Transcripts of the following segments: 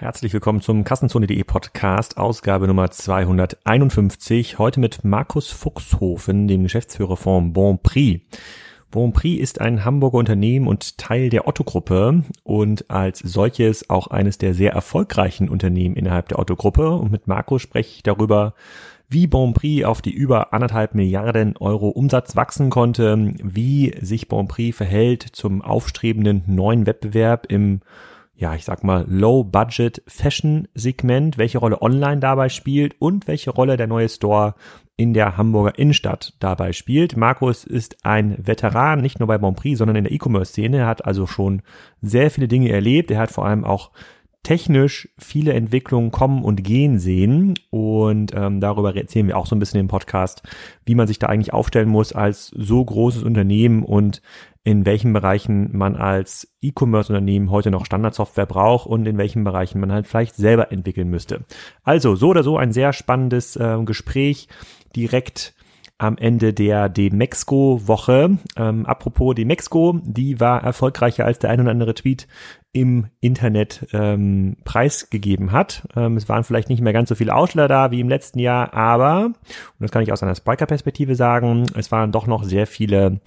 Herzlich willkommen zum Kassenzone.de Podcast, Ausgabe Nummer 251. Heute mit Markus Fuchshofen, dem Geschäftsführer von Bonprix. Bonprix ist ein Hamburger Unternehmen und Teil der Otto-Gruppe und als solches auch eines der sehr erfolgreichen Unternehmen innerhalb der Otto-Gruppe. Und mit Markus spreche ich darüber, wie Bonprix auf die über anderthalb Milliarden Euro Umsatz wachsen konnte, wie sich Bonprix verhält zum aufstrebenden neuen Wettbewerb im ja, ich sag mal, Low-Budget-Fashion-Segment, welche Rolle online dabei spielt und welche Rolle der neue Store in der Hamburger Innenstadt dabei spielt. Markus ist ein Veteran, nicht nur bei Bonprix, sondern in der E-Commerce-Szene. Er hat also schon sehr viele Dinge erlebt. Er hat vor allem auch technisch viele Entwicklungen kommen und gehen sehen. Und ähm, darüber erzählen wir auch so ein bisschen im Podcast, wie man sich da eigentlich aufstellen muss als so großes Unternehmen und in welchen Bereichen man als E-Commerce-Unternehmen heute noch Standardsoftware braucht und in welchen Bereichen man halt vielleicht selber entwickeln müsste. Also so oder so ein sehr spannendes äh, Gespräch direkt am Ende der Demexco-Woche. Ähm, apropos Demexco, die war erfolgreicher als der ein oder andere Tweet im Internet ähm, preisgegeben hat. Ähm, es waren vielleicht nicht mehr ganz so viele Aussteller da wie im letzten Jahr, aber, und das kann ich aus einer Spiker-Perspektive sagen, es waren doch noch sehr viele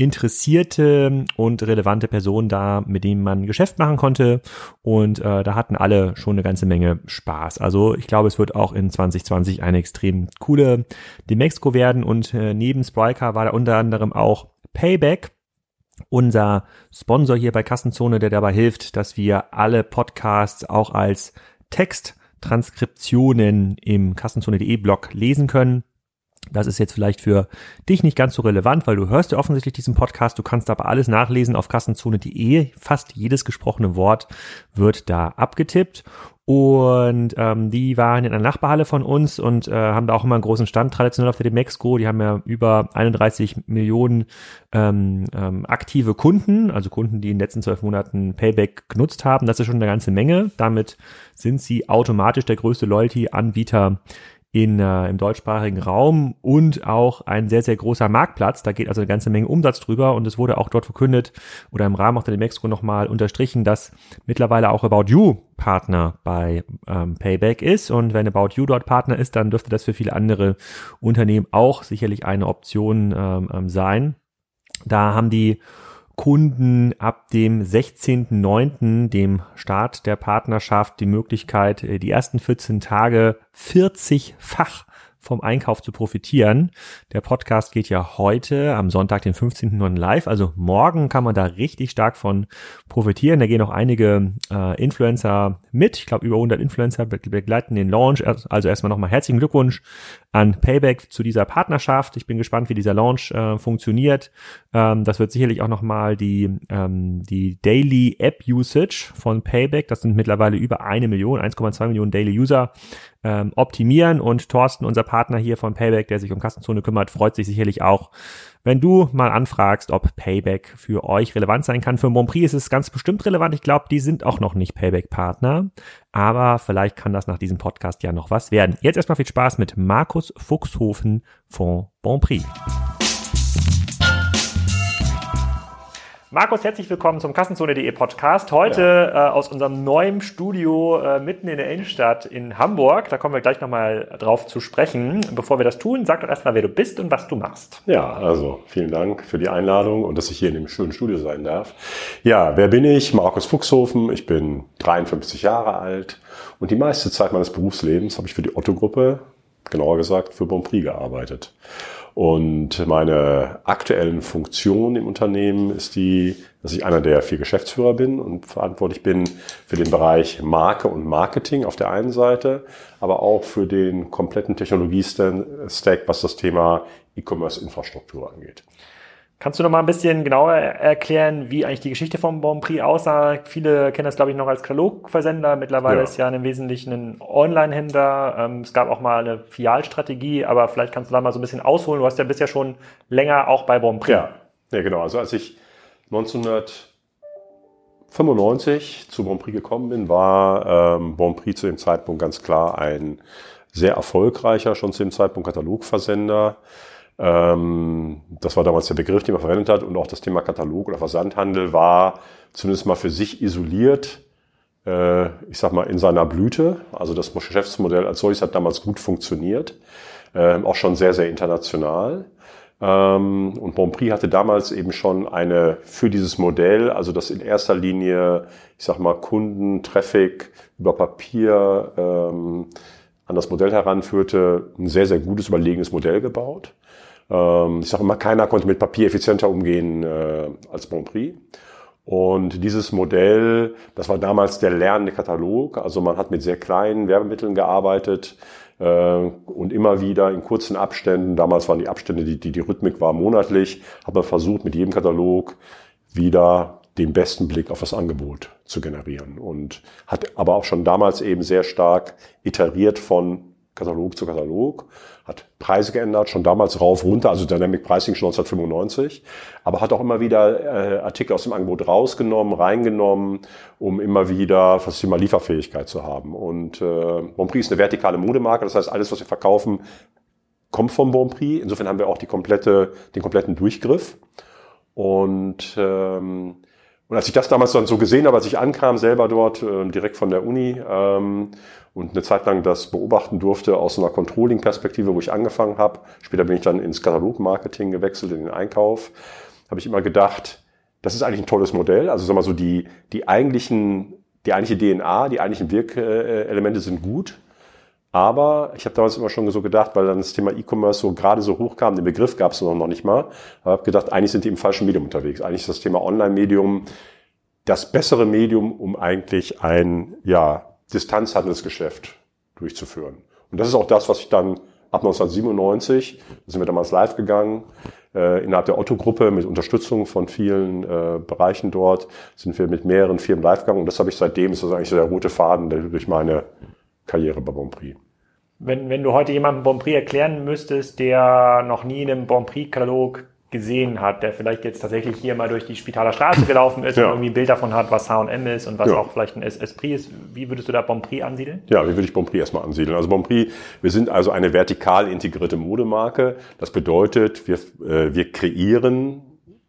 interessierte und relevante Personen da, mit denen man Geschäft machen konnte. Und äh, da hatten alle schon eine ganze Menge Spaß. Also ich glaube, es wird auch in 2020 eine extrem coole Demexco werden. Und äh, neben Spriker war da unter anderem auch Payback, unser Sponsor hier bei Kassenzone, der dabei hilft, dass wir alle Podcasts auch als Texttranskriptionen im Kassenzone.de Blog lesen können. Das ist jetzt vielleicht für dich nicht ganz so relevant, weil du hörst ja offensichtlich diesen Podcast. Du kannst aber alles nachlesen auf kassenzone.de. Fast jedes gesprochene Wort wird da abgetippt. Und ähm, die waren in einer Nachbarhalle von uns und äh, haben da auch immer einen großen Stand traditionell auf der Demexco. Die haben ja über 31 Millionen ähm, ähm, aktive Kunden, also Kunden, die in den letzten zwölf Monaten Payback genutzt haben. Das ist schon eine ganze Menge. Damit sind sie automatisch der größte Loyalty-Anbieter in, äh, im deutschsprachigen Raum und auch ein sehr, sehr großer Marktplatz. Da geht also eine ganze Menge Umsatz drüber und es wurde auch dort verkündet oder im Rahmen auch der Demexco nochmal unterstrichen, dass mittlerweile auch About You Partner bei ähm, Payback ist und wenn About You dort Partner ist, dann dürfte das für viele andere Unternehmen auch sicherlich eine Option ähm, ähm sein. Da haben die Kunden ab dem 16.09., dem Start der Partnerschaft, die Möglichkeit, äh, die ersten 14 Tage 40-fach vom Einkauf zu profitieren. Der Podcast geht ja heute am Sonntag, den 15.09. live. Also morgen kann man da richtig stark von profitieren. Da gehen auch einige äh, Influencer mit. Ich glaube, über 100 Influencer begleiten den Launch. Also erstmal nochmal herzlichen Glückwunsch an Payback zu dieser Partnerschaft. Ich bin gespannt, wie dieser Launch äh, funktioniert. Ähm, das wird sicherlich auch nochmal die, ähm, die Daily App Usage von Payback, das sind mittlerweile über eine Million, 1,2 Millionen Daily User, ähm, optimieren. Und Thorsten, unser Partner hier von Payback, der sich um Kassenzone kümmert, freut sich sicherlich auch, wenn du mal anfragst, ob Payback für euch relevant sein kann. Für Bonprix ist es ganz bestimmt relevant. Ich glaube, die sind auch noch nicht Payback-Partner. Aber vielleicht kann das nach diesem Podcast ja noch was werden. Jetzt erstmal viel Spaß mit Markus Fuchshofen von Bonprix. Markus, herzlich willkommen zum Kassenzone.de Podcast. Heute ja. äh, aus unserem neuen Studio äh, mitten in der Innenstadt in Hamburg. Da kommen wir gleich nochmal drauf zu sprechen. Bevor wir das tun, sag doch erstmal, wer du bist und was du machst. Ja, also vielen Dank für die Einladung und dass ich hier in dem schönen Studio sein darf. Ja, wer bin ich? Markus Fuchshofen. Ich bin 53 Jahre alt und die meiste Zeit meines Berufslebens habe ich für die Otto-Gruppe, genauer gesagt für Bonprix gearbeitet. Und meine aktuellen Funktion im Unternehmen ist die, dass ich einer der vier Geschäftsführer bin und verantwortlich bin für den Bereich Marke und Marketing auf der einen Seite, aber auch für den kompletten Technologie-Stack, was das Thema E-Commerce-Infrastruktur angeht. Kannst du noch mal ein bisschen genauer erklären, wie eigentlich die Geschichte vom Bon Prix aussah? Viele kennen das, glaube ich, noch als Katalogversender. Mittlerweile ja. ist ja im Wesentlichen ein Online-Händler. Ähm, es gab auch mal eine Fialstrategie, aber vielleicht kannst du da mal so ein bisschen ausholen. Du hast ja bisher schon länger auch bei Bon Prix. Ja, ja genau. Also als ich 1995 zu Bon Prix gekommen bin, war ähm, Bon Prix zu dem Zeitpunkt ganz klar ein sehr erfolgreicher, schon zu dem Zeitpunkt Katalogversender. Ähm, das war damals der Begriff, den man verwendet hat. Und auch das Thema Katalog oder Versandhandel war zumindest mal für sich isoliert äh, ich sag mal, in seiner Blüte. Also das Geschäftsmodell als solches hat damals gut funktioniert, äh, auch schon sehr, sehr international. Ähm, und Bonprix hatte damals eben schon eine für dieses Modell, also das in erster Linie, ich sag mal, Kunden, Traffic über Papier ähm, an das Modell heranführte, ein sehr, sehr gutes, überlegenes Modell gebaut. Ähm, ich sage immer, keiner konnte mit Papier effizienter umgehen äh, als Bonprix. Und dieses Modell, das war damals der lernende Katalog. Also man hat mit sehr kleinen Werbemitteln gearbeitet äh, und immer wieder in kurzen Abständen, damals waren die Abstände, die, die, die Rhythmik war monatlich, hat man versucht, mit jedem Katalog wieder den besten Blick auf das Angebot zu generieren. Und hat aber auch schon damals eben sehr stark iteriert von Katalog zu Katalog, hat Preise geändert, schon damals rauf, runter, also Dynamic Pricing schon 1995, aber hat auch immer wieder äh, Artikel aus dem Angebot rausgenommen, reingenommen, um immer wieder das Thema Lieferfähigkeit zu haben. Und äh, Bonprix ist eine vertikale Modemarke, das heißt, alles, was wir verkaufen, kommt vom Bonprix. Insofern haben wir auch die komplette, den kompletten Durchgriff. Und ähm, und als ich das damals dann so gesehen habe, als ich ankam, selber dort, äh, direkt von der Uni, ähm, und eine Zeit lang das beobachten durfte aus einer Controlling-Perspektive, wo ich angefangen habe, später bin ich dann ins Katalogmarketing gewechselt, in den Einkauf, habe ich immer gedacht, das ist eigentlich ein tolles Modell. Also sag mal so, die, die eigentlichen, die eigentliche DNA, die eigentlichen Wirkelemente sind gut. Aber ich habe damals immer schon so gedacht, weil dann das Thema E-Commerce so gerade so hochkam, den Begriff gab es noch nicht mal, habe gedacht, eigentlich sind die im falschen Medium unterwegs. Eigentlich ist das Thema Online-Medium das bessere Medium, um eigentlich ein ja, Distanzhandelsgeschäft durchzuführen. Und das ist auch das, was ich dann ab 1997, da sind wir damals live gegangen, äh, innerhalb der Otto-Gruppe mit Unterstützung von vielen äh, Bereichen dort, sind wir mit mehreren Firmen live gegangen und das habe ich seitdem, ist das eigentlich so der rote Faden durch meine Karriere bei Bonprix. Wenn, wenn du heute jemandem Bonprix erklären müsstest, der noch nie einen Bonprix-Katalog gesehen hat, der vielleicht jetzt tatsächlich hier mal durch die Spitaler Straße gelaufen ist ja. und irgendwie ein Bild davon hat, was H&M ist und was ja. auch vielleicht ein Esprit ist. Wie würdest du da Bonprix ansiedeln? Ja, wie würde ich Bonprix erstmal ansiedeln? Also Bonprix, wir sind also eine vertikal integrierte Modemarke. Das bedeutet, wir, äh, wir kreieren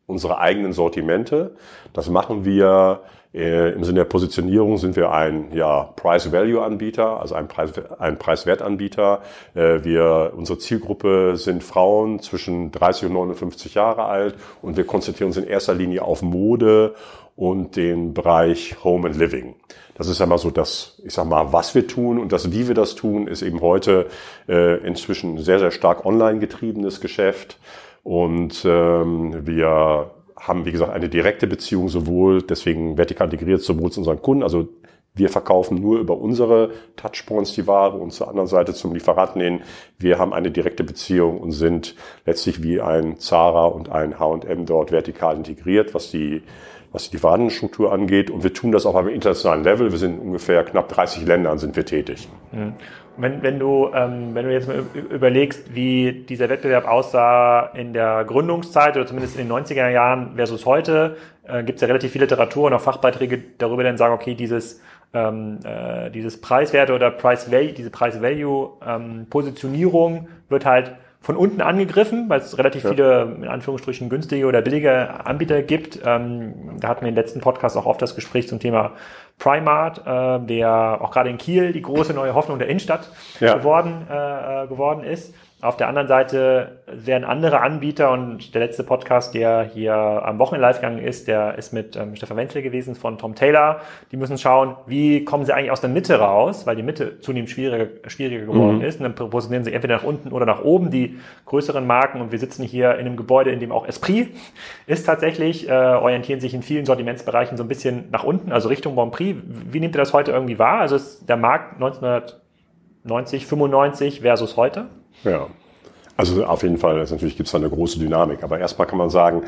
unsere eigenen Sortimente. Das machen wir Im Sinne der Positionierung sind wir ein ja, Price-Value-Anbieter, also ein, Preis, ein Preiswertanbieter. Äh, wir, unsere Zielgruppe sind Frauen zwischen 30 und 59 Jahre alt und wir konzentrieren uns in erster Linie auf Mode und den Bereich Home and Living. Das ist einmal so das, ich sag mal, was wir tun und das, wie wir das tun, ist eben heute äh, inzwischen sehr, sehr stark online getriebenes Geschäft. Und ähm, wir haben, wie gesagt, eine direkte Beziehung sowohl, deswegen vertikal integriert, sowohl zu unseren Kunden, also wir verkaufen nur über unsere Touchpoints die Ware und zur anderen Seite zum Lieferanten hin. Wir haben eine direkte Beziehung und sind letztlich wie ein Zara und ein H&M dort vertikal integriert, was die was die Lieferantenstruktur angeht. Und wir tun das auch auf einem internationalen Level. Wir sind in ungefähr knapp 30 Ländern sind wir tätig. Wenn, wenn, du, ähm, wenn du jetzt mal überlegst, wie dieser Wettbewerb aussah in der Gründungszeit oder zumindest in den 90er Jahren versus heute, äh, gibt es ja relativ viel Literatur und auch Fachbeiträge darüber, die dann sagen, okay, dieses, ähm, äh, dieses Preiswerte oder Price Value, diese Price-Value-Positionierung ähm, wird halt von unten angegriffen, weil es relativ ja. viele, in Anführungsstrichen, günstige oder billige Anbieter gibt. Ähm, da hatten wir im letzten Podcast auch oft das Gespräch zum Thema Primart, äh, der auch gerade in Kiel die große neue Hoffnung der Innenstadt ja. geworden, äh, äh geworden ist. Auf der anderen Seite werden andere Anbieter und der letzte Podcast, der hier am Wochenende live gegangen ist, der ist mit ähm, Stefan Wenzel gewesen von Tom Taylor. Die müssen schauen, wie kommen sie eigentlich aus der Mitte raus, weil die Mitte zunehmend schwieriger, schwieriger geworden mhm. ist. Und dann positionieren sie entweder nach unten oder nach oben die größeren Marken. Und wir sitzen hier in einem Gebäude, in dem auch Esprit ist tatsächlich, äh, orientieren sich in vielen Sortimentsbereichen so ein bisschen nach unten, also Richtung Bon Prix. Wie nehmt ihr das heute irgendwie wahr? Also ist der Markt 1990, 95 versus heute? Ja, also auf jeden Fall, also natürlich gibt es da eine große Dynamik. Aber erstmal kann man sagen,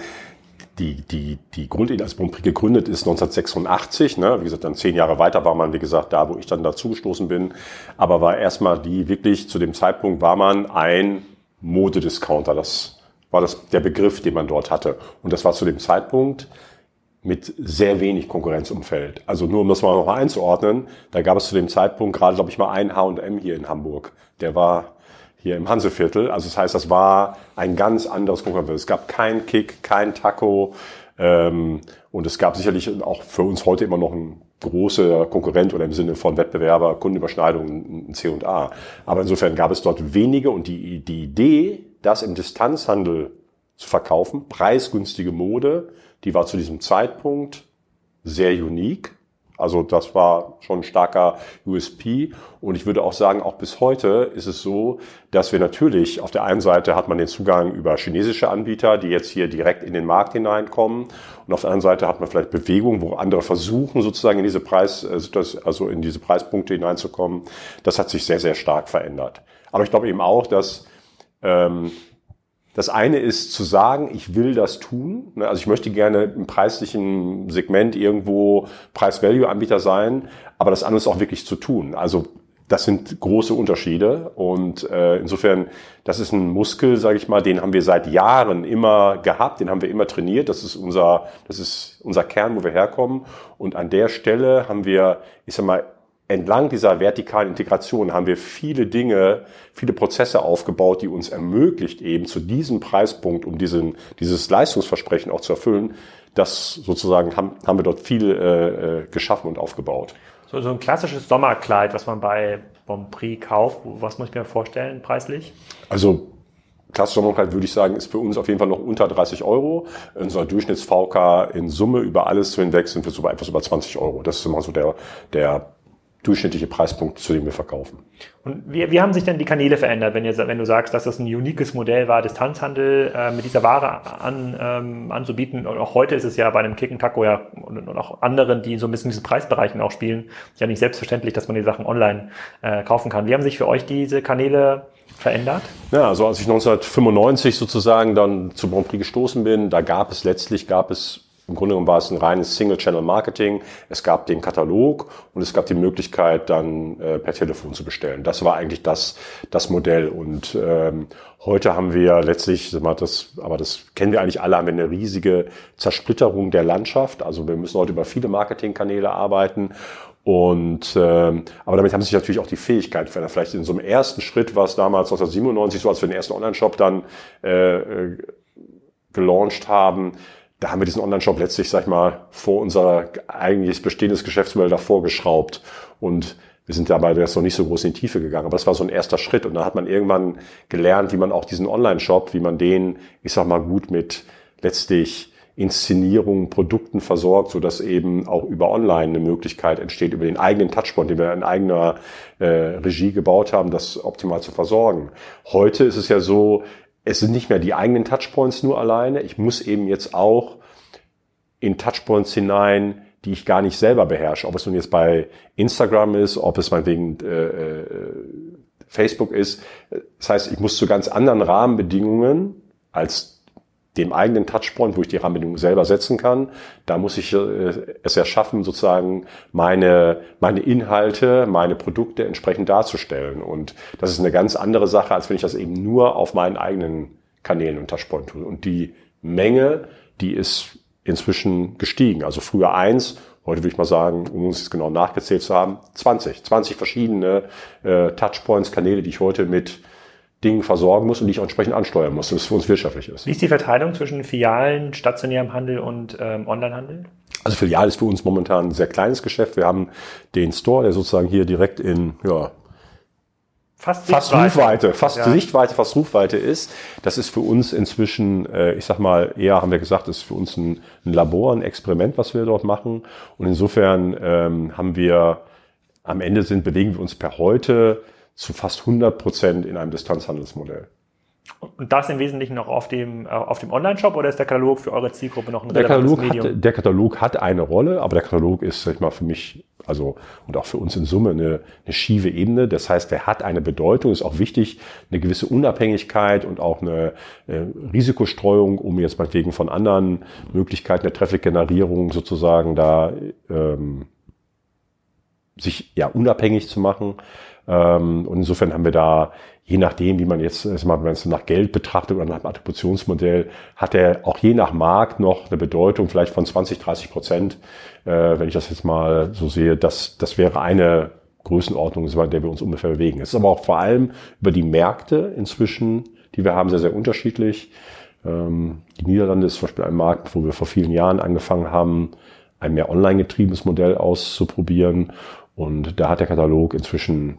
die, die, die Grundidee als Bonprix gegründet ist 1986. Ne? Wie gesagt, dann zehn Jahre weiter war man, wie gesagt, da, wo ich dann dazugestoßen bin. Aber war erstmal die wirklich, zu dem Zeitpunkt war man ein Modediscounter. Das war das, der Begriff, den man dort hatte. Und das war zu dem Zeitpunkt mit sehr wenig Konkurrenzumfeld. Also nur um das mal noch einzuordnen, da gab es zu dem Zeitpunkt gerade, glaube ich, mal ein H&M hier in Hamburg. Der war hier im Hanseviertel. Also das heißt, das war ein ganz anderes Konkurrenz. Es gab kein Kick, kein Taco, Ähm, und es gab sicherlich auch für uns heute immer noch ein großer Konkurrent oder im Sinne von Wettbewerber, Kundenüberschneidung, ein C&A. Aber insofern gab es dort wenige und die, die Idee, das im Distanzhandel zu verkaufen, preisgünstige Mode, die war zu diesem Zeitpunkt sehr unique also das war schon ein starker USP. Und ich würde auch sagen, auch bis heute ist es so, dass wir natürlich, auf der einen Seite hat man den Zugang über chinesische Anbieter, die jetzt hier direkt in den Markt hineinkommen. Und auf der anderen Seite hat man vielleicht Bewegung, wo andere versuchen, sozusagen in diese Preis, also in diese Preispunkte hineinzukommen. Das hat sich sehr, sehr stark verändert. Aber ich glaube eben auch, dass ähm, das eine ist zu sagen, ich will das tun. Ne, also ich möchte gerne im preislichen Segment irgendwo Preis-Value-Anbieter sein, aber das andere ist auch wirklich zu tun. Also das sind große Unterschiede und äh, insofern, das ist ein Muskel, sage ich mal, den haben wir seit Jahren immer gehabt, den haben wir immer trainiert. Das ist unser, das ist unser Kern, wo wir herkommen. Und an der Stelle haben wir, ich sag mal, entlang dieser vertikalen Integration haben wir viele Dinge, viele Prozesse aufgebaut, die uns ermöglicht, eben zu diesem Preispunkt, um diesen, dieses Leistungsversprechen auch zu erfüllen, das sozusagen haben, haben wir dort viel äh, äh geschaffen und aufgebaut. So, so ein klassisches Sommerkleid, was man bei Bonprix kauft, was muss ich mir vorstellen preislich? Also klassisches Sommerkleid würde ich sagen, ist für uns auf jeden Fall noch unter 30 Euro. Unser Durchschnitts-VK in Summe über alles hinweg sind wir so etwas über 20 Euro. Das ist immer so der, der durchschnittliche Preispunkt, zu dem wir verkaufen. Und wie, wie haben sich denn die Kanäle verändert, wenn, ihr, wenn du sagst, dass das ein uniques Modell war, Distanzhandel äh, mit dieser Ware an, ähm, anzubieten? Und auch heute ist es ja bei einem Kicken Taco ja und, und, auch anderen, die so ein bisschen diesen Preisbereichen auch spielen, ja nicht selbstverständlich, dass man die Sachen online äh, kaufen kann. Wie haben sich für euch diese Kanäle verändert? Ja, also als ich 1995 sozusagen dann zu Grand Prix gestoßen bin, da gab es letztlich, gab es im Grunde genommen war es ein reines Single-Channel-Marketing. Es gab den Katalog und es gab die Möglichkeit, dann äh, per Telefon zu bestellen. Das war eigentlich das, das Modell. Und ähm, heute haben wir letztlich, das, aber das kennen wir eigentlich alle, haben wir eine riesige Zersplitterung der Landschaft. Also wir müssen heute über viele Marketingkanäle arbeiten. Und ähm, aber damit haben sich natürlich auch die Fähigkeiten verändert. Vielleicht in so einem ersten Schritt war es damals 1997 so, als wir den ersten Online-Shop dann äh, äh gelauncht haben, da haben wir diesen Online-Shop letztlich, sag ich mal, vor unser eigentlich bestehendes Geschäftsmodell davor geschraubt. Und wir sind dabei jetzt noch nicht so groß in die Tiefe gegangen, aber das war so ein erster Schritt. Und da hat man irgendwann gelernt, wie man auch diesen Online-Shop, wie man den, ich sag mal, gut mit letztlich Inszenierungen, Produkten versorgt, so dass eben auch über Online eine Möglichkeit entsteht, über den eigenen Touchpoint, den wir in eigener äh, Regie gebaut haben, das optimal zu versorgen. Heute ist es ja so, es sind nicht mehr die eigenen Touchpoints nur alleine. Ich muss eben jetzt auch in Touchpoints hinein, die ich gar nicht selber beherrsche. Ob es nun jetzt bei Instagram ist, ob es meinetwegen äh, äh, Facebook ist. Das heißt, ich muss zu ganz anderen Rahmenbedingungen als dem eigenen Touchpoint, wo ich die Rahmenbedingungen selber setzen kann. Da muss ich äh, es ja schaffen, sozusagen meine, meine Inhalte, meine Produkte entsprechend darzustellen. Und das ist eine ganz andere Sache, als wenn ich das eben nur auf meinen eigenen Kanälen und Touchpoint tue. Und die Menge, die ist inzwischen gestiegen. Also früher eins, heute würde ich mal sagen, um uns genau nachgezählt zu haben, 20. 20 verschiedene äh, Touchpoints, Kanäle, die ich heute mit Dingen versorgen muss und die ich auch entsprechend ansteuern muss, dass es für uns wirtschaftlich ist. Wie ist die Verteilung zwischen Filialen, stationärem Handel und ähm, Onlinehandel? Also Filial ist für uns momentan ein sehr kleines Geschäft. Wir haben den Store, der sozusagen hier direkt in ja, fast, fast Rufweite, fast ja. Sichtweite, fast Rufweite ist. Das ist für uns inzwischen, äh, ich sag mal, eher haben wir gesagt, ist für uns ein, ein Labor, ein Experiment, was wir dort machen. Und insofern ähm, haben wir am Ende sind bewegen wir uns per heute zu fast 100 Prozent in einem Distanzhandelsmodell. Und das im Wesentlichen noch auf dem, äh, auf dem Online-Shop oder ist der Katalog für eure Zielgruppe noch ein der Katalog Medium? Hat, der Katalog hat eine Rolle, aber der Katalog ist, sag ich mal, für mich, also und auch für uns in Summe eine, eine schiefe Ebene. Das heißt, er hat eine Bedeutung, ist auch wichtig, eine gewisse Unabhängigkeit und auch eine äh, Risikostreuung, um jetzt meinetwegen von anderen Möglichkeiten der Traffic-Generierung sozusagen da ähm, sich ja unabhängig zu machen. Ähm, und insofern haben wir da, je nachdem, wie man jetzt, wenn man es nach Geld betrachtet oder nach dem Attributionsmodell, hat er auch je nach Markt noch eine Bedeutung, vielleicht von 20, 30 Prozent, äh, wenn ich das jetzt mal so sehe. Das, das wäre eine Größenordnung, in der wir uns ungefähr bewegen. Es ist aber auch vor allem über die Märkte inzwischen, die wir haben, sehr, sehr unterschiedlich. Ähm, die Niederlande ist zum Beispiel ein Markt, wo wir vor vielen Jahren angefangen haben, ein mehr online getriebenes Modell auszuprobieren. Und da hat der Katalog inzwischen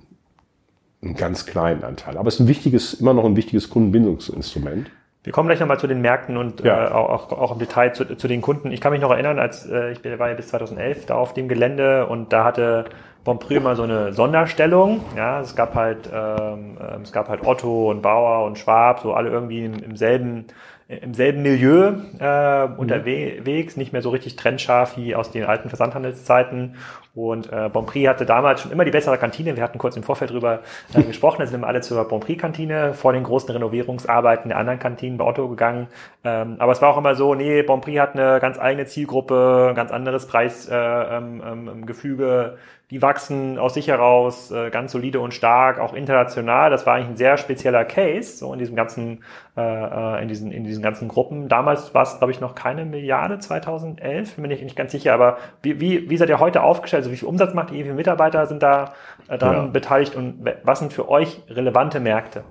einen ganz kleinen Anteil. Aber es ist ein wichtiges, immer noch ein wichtiges Kundenbindungsinstrument. Wir kommen gleich nochmal zu den Märkten und ja. äh, auch, auch im Detail zu, zu den Kunden. Ich kann mich noch erinnern, als äh, ich war ja bis 2011 da auf dem Gelände und da hatte Bonprix immer so eine Sonderstellung. Ja, es gab halt ähm, ähm es gab halt Otto und Bauer und Schwab, so alle irgendwie im, im selben im selben Milieu äh, mhm. unterwegs, nicht mehr so richtig trennscharf wie aus den alten Versandhandelszeiten. Und äh, Bonprix hatte damals schon immer die bessere Kantine. Wir hatten kurz im Vorfeld drüber äh, gesprochen. Da sind immer alle zur Bonprix-Kantine vor den großen Renovierungsarbeiten der anderen Kantinen bei Otto gegangen. Ähm, aber es war auch immer so, nee, Bonprix hat eine ganz eigene Zielgruppe, ganz anderes Preisgefüge. Äh, ähm, ähm, Gefüge die wachsen aus sich heraus äh, ganz solide und stark, auch international. Das war eigentlich ein sehr spezieller Case, so in diesem ganzen, äh, äh in diesen, in diesen ganzen Gruppen. Damals war es, glaube ich, noch keine Milliarde, 2011, bin ich nicht ganz sicher, aber wie, wie, wie seid ihr heute aufgestellt? Also wie viel Umsatz macht ihr, wie viele Mitarbeiter sind da äh, daran ja. beteiligt und was sind für euch relevante Märkte?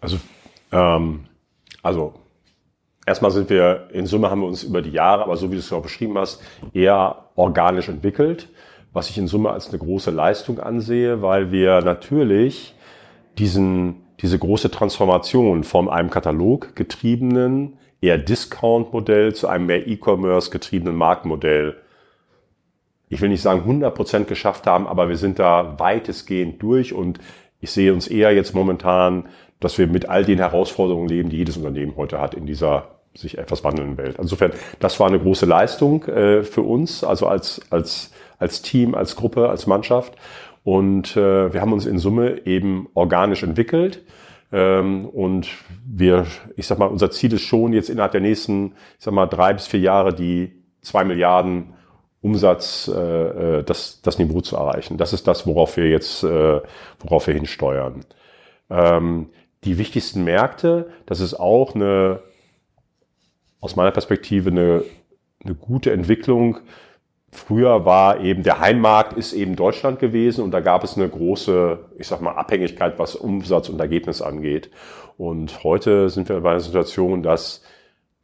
Also, ähm, also Erstmal sind wir, in Summe haben wir uns über die Jahre, aber so wie du es auch beschrieben hast, eher organisch entwickelt was ich in Summe als eine große Leistung ansehe, weil wir natürlich diesen, diese große Transformation von einem Katalog getriebenen, eher Discount-Modell zu einem mehr E-Commerce getriebenen Marktmodell ich will nicht sagen 100 Prozent geschafft haben, aber wir sind da weitestgehend durch und ich sehe uns eher jetzt momentan, dass wir mit all den Herausforderungen leben, die jedes Unternehmen heute hat in dieser sich etwas wandelnden Welt. Insofern, das war eine große Leistung äh, für uns, also als, als als Team, als Gruppe, als Mannschaft. Und äh, wir haben uns in Summe eben organisch entwickelt. Ähm, und wir, ich sag mal, unser Ziel ist schon, jetzt innerhalb der nächsten, ich sag mal, drei bis vier Jahre die zwei Milliarden Umsatz, äh, äh das, das Niveau zu erreichen. Das ist das, worauf wir jetzt, äh, worauf wir hinsteuern. Ähm, die wichtigsten Märkte, das ist auch eine, aus meiner Perspektive eine, eine gute Entwicklung Früher war eben der Heimmarkt ist eben Deutschland gewesen und da gab es eine große, ich sag mal, Abhängigkeit, was Umsatz und Ergebnis angeht. Und heute sind wir bei einer Situation, dass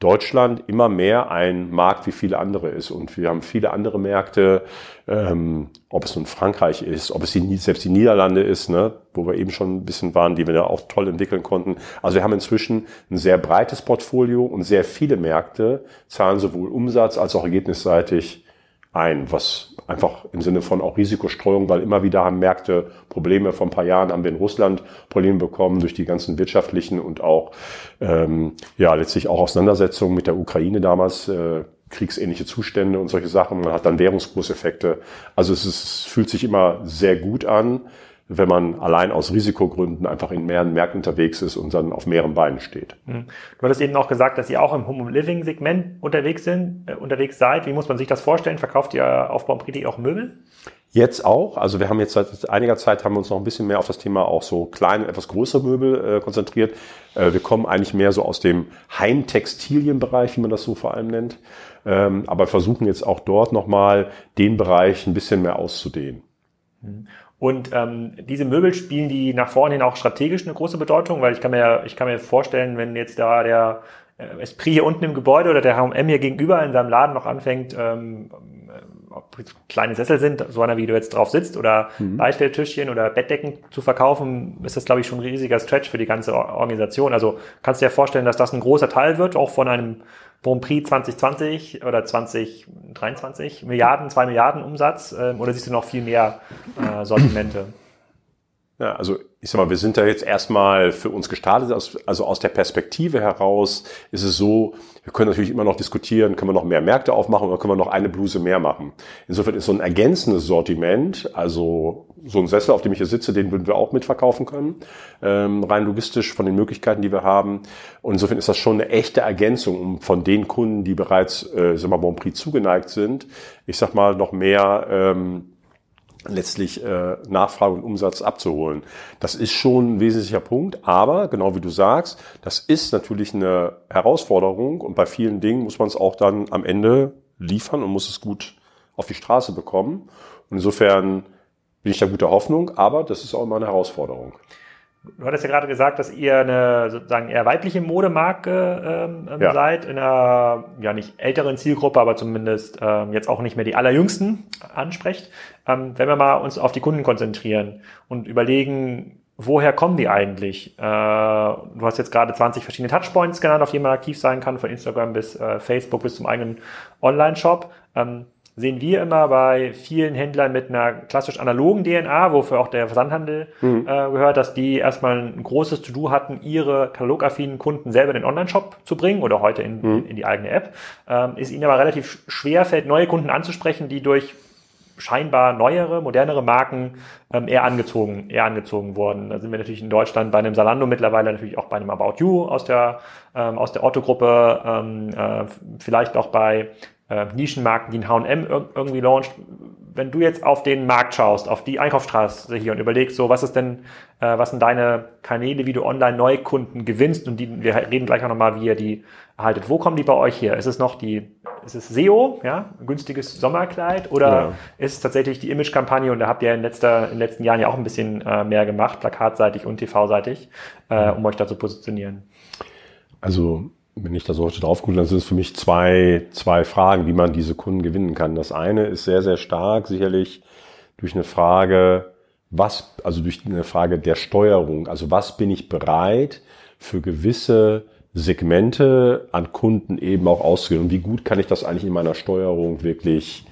Deutschland immer mehr ein Markt wie viele andere ist. Und wir haben viele andere Märkte, ähm, ob es nun Frankreich ist, ob es die, selbst die Niederlande ist, ne, wo wir eben schon ein bisschen waren, die wir da auch toll entwickeln konnten. Also wir haben inzwischen ein sehr breites Portfolio und sehr viele Märkte zahlen sowohl Umsatz als auch ergebnisseitig ein, was einfach im Sinne von auch Risikostreuung, weil immer wieder haben Märkte Probleme. Vor ein paar Jahren haben wir in Russland Probleme bekommen durch die ganzen wirtschaftlichen und auch ähm, ja letztlich auch Auseinandersetzungen mit der Ukraine damals. Äh, kriegsähnliche Zustände und solche Sachen. Man hat dann Währungskurseffekte. Also es, ist, es fühlt sich immer sehr gut an wenn man allein aus Risikogründen einfach in mehreren Märkten unterwegs ist und dann auf mehreren Beinen steht. Mhm. Du hattest eben auch gesagt, dass ihr auch im Home Living Segment unterwegs sind, äh, unterwegs seid. Wie muss man sich das vorstellen? Verkauft ihr auf Bonprix auch Möbel? Jetzt auch. Also wir haben jetzt seit einiger Zeit haben wir uns noch ein bisschen mehr auf das Thema auch so kleine, etwas größere Möbel äh, konzentriert. Äh, wir kommen eigentlich mehr so aus dem Heimtextilienbereich, wie man das so vor allem nennt. Ähm, aber versuchen jetzt auch dort nochmal den Bereich ein bisschen mehr auszudehnen. Mhm. Und ähm, diese Möbel spielen die nach vorne hin auch strategisch eine große Bedeutung, weil ich kann mir, ich kann mir vorstellen, wenn jetzt da der äh, Esprit hier unten im Gebäude oder der H&M hier gegenüber in seinem Laden noch anfängt, ähm, äh, ob kleine Sessel sind, so einer wie du jetzt drauf sitzt, oder mhm. Beistelltischchen oder Bettdecken zu verkaufen, ist das, glaube ich, schon ein riesiger Stretch für die ganze Organisation. Also kannst du dir vorstellen, dass das ein großer Teil wird, auch von einem Grand Prix 2020 oder 2023 Milliarden, zwei Milliarden Umsatz ähm, oder siehst du noch viel mehr äh, Sortimente? Ja, also ich sag mal, wir sind da jetzt erstmal für uns gestartet. Also aus der Perspektive heraus ist es so, wir können natürlich immer noch diskutieren, können wir noch mehr Märkte aufmachen oder können wir noch eine Bluse mehr machen. Insofern ist so ein ergänzendes Sortiment, also so ein Sessel, auf dem ich hier sitze, den würden wir auch mitverkaufen können, ähm, rein logistisch von den Möglichkeiten, die wir haben. Und insofern ist das schon eine echte Ergänzung, um von den Kunden, die bereits, äh, wir mal, Bon Prix zugeneigt sind, ich sag mal, noch mehr ähm, letztlich äh, Nachfrage und Umsatz abzuholen. Das ist schon ein wesentlicher Punkt, aber genau wie du sagst, das ist natürlich eine Herausforderung und bei vielen Dingen muss man es auch dann am Ende liefern und muss es gut auf die Straße bekommen. Und insofern bin ich da guter Hoffnung, aber das ist auch immer eine Herausforderung. Du hattest ja gerade gesagt, dass ihr eine sozusagen eher weibliche Modemarke ähm, ähm, ja. seid, in einer ja nicht älteren Zielgruppe, aber zumindest ähm, jetzt auch nicht mehr die allerjüngsten ansprecht. Ähm, wenn wir mal uns auf die Kunden konzentrieren und überlegen, woher kommen die eigentlich? Äh, du hast jetzt gerade 20 verschiedene Touchpoints genannt, auf denen man aktiv sein kann, von Instagram bis äh, Facebook bis zum eigenen Online-Shop. Ähm, sehen wir immer bei vielen Händlern mit einer klassisch analogen DNA, wofür auch der Versandhandel mhm. äh, gehört, dass die erstmal ein großes To-Do hatten, ihre katalogaffinen Kunden selber in den Online-Shop zu bringen oder heute in, mhm. in die eigene App. Ähm, ist ihnen aber relativ schwer fällt, neue Kunden anzusprechen, die durch scheinbar neuere, modernere Marken ähm, eher angezogen, eher angezogen wurden. Da sind wir natürlich in Deutschland bei einem Salando mittlerweile natürlich auch bei einem About You aus der ähm, aus der Otto-Gruppe, ähm, äh, vielleicht auch bei äh, Nischenmarken, die ein H&M irgendwie launcht. Wenn du jetzt auf den Markt schaust, auf die Einkaufsstraße hier und überlegst, so was ist denn, äh, was sind deine Kanäle, wie du online Neukunden gewinnst und die, wir reden gleich auch nochmal, wie ihr die erhaltet. Wo kommen die bei euch her? Ist es noch die, ist es SEO, ja, günstiges Sommerkleid oder ja. ist es tatsächlich die Image-Kampagne und da habt ihr in, letzter, in den letzten Jahren ja auch ein bisschen äh, mehr gemacht, plakatseitig und TV-seitig, äh, um euch da zu positionieren? Also wenn ich da so heute drauf gucke, dann sind es für mich zwei, zwei Fragen, wie man diese Kunden gewinnen kann. Das eine ist sehr, sehr stark sicherlich durch eine Frage, was, also durch eine Frage der Steuerung. Also was bin ich bereit für gewisse Segmente an Kunden eben auch auszugehen und wie gut kann ich das eigentlich in meiner Steuerung wirklich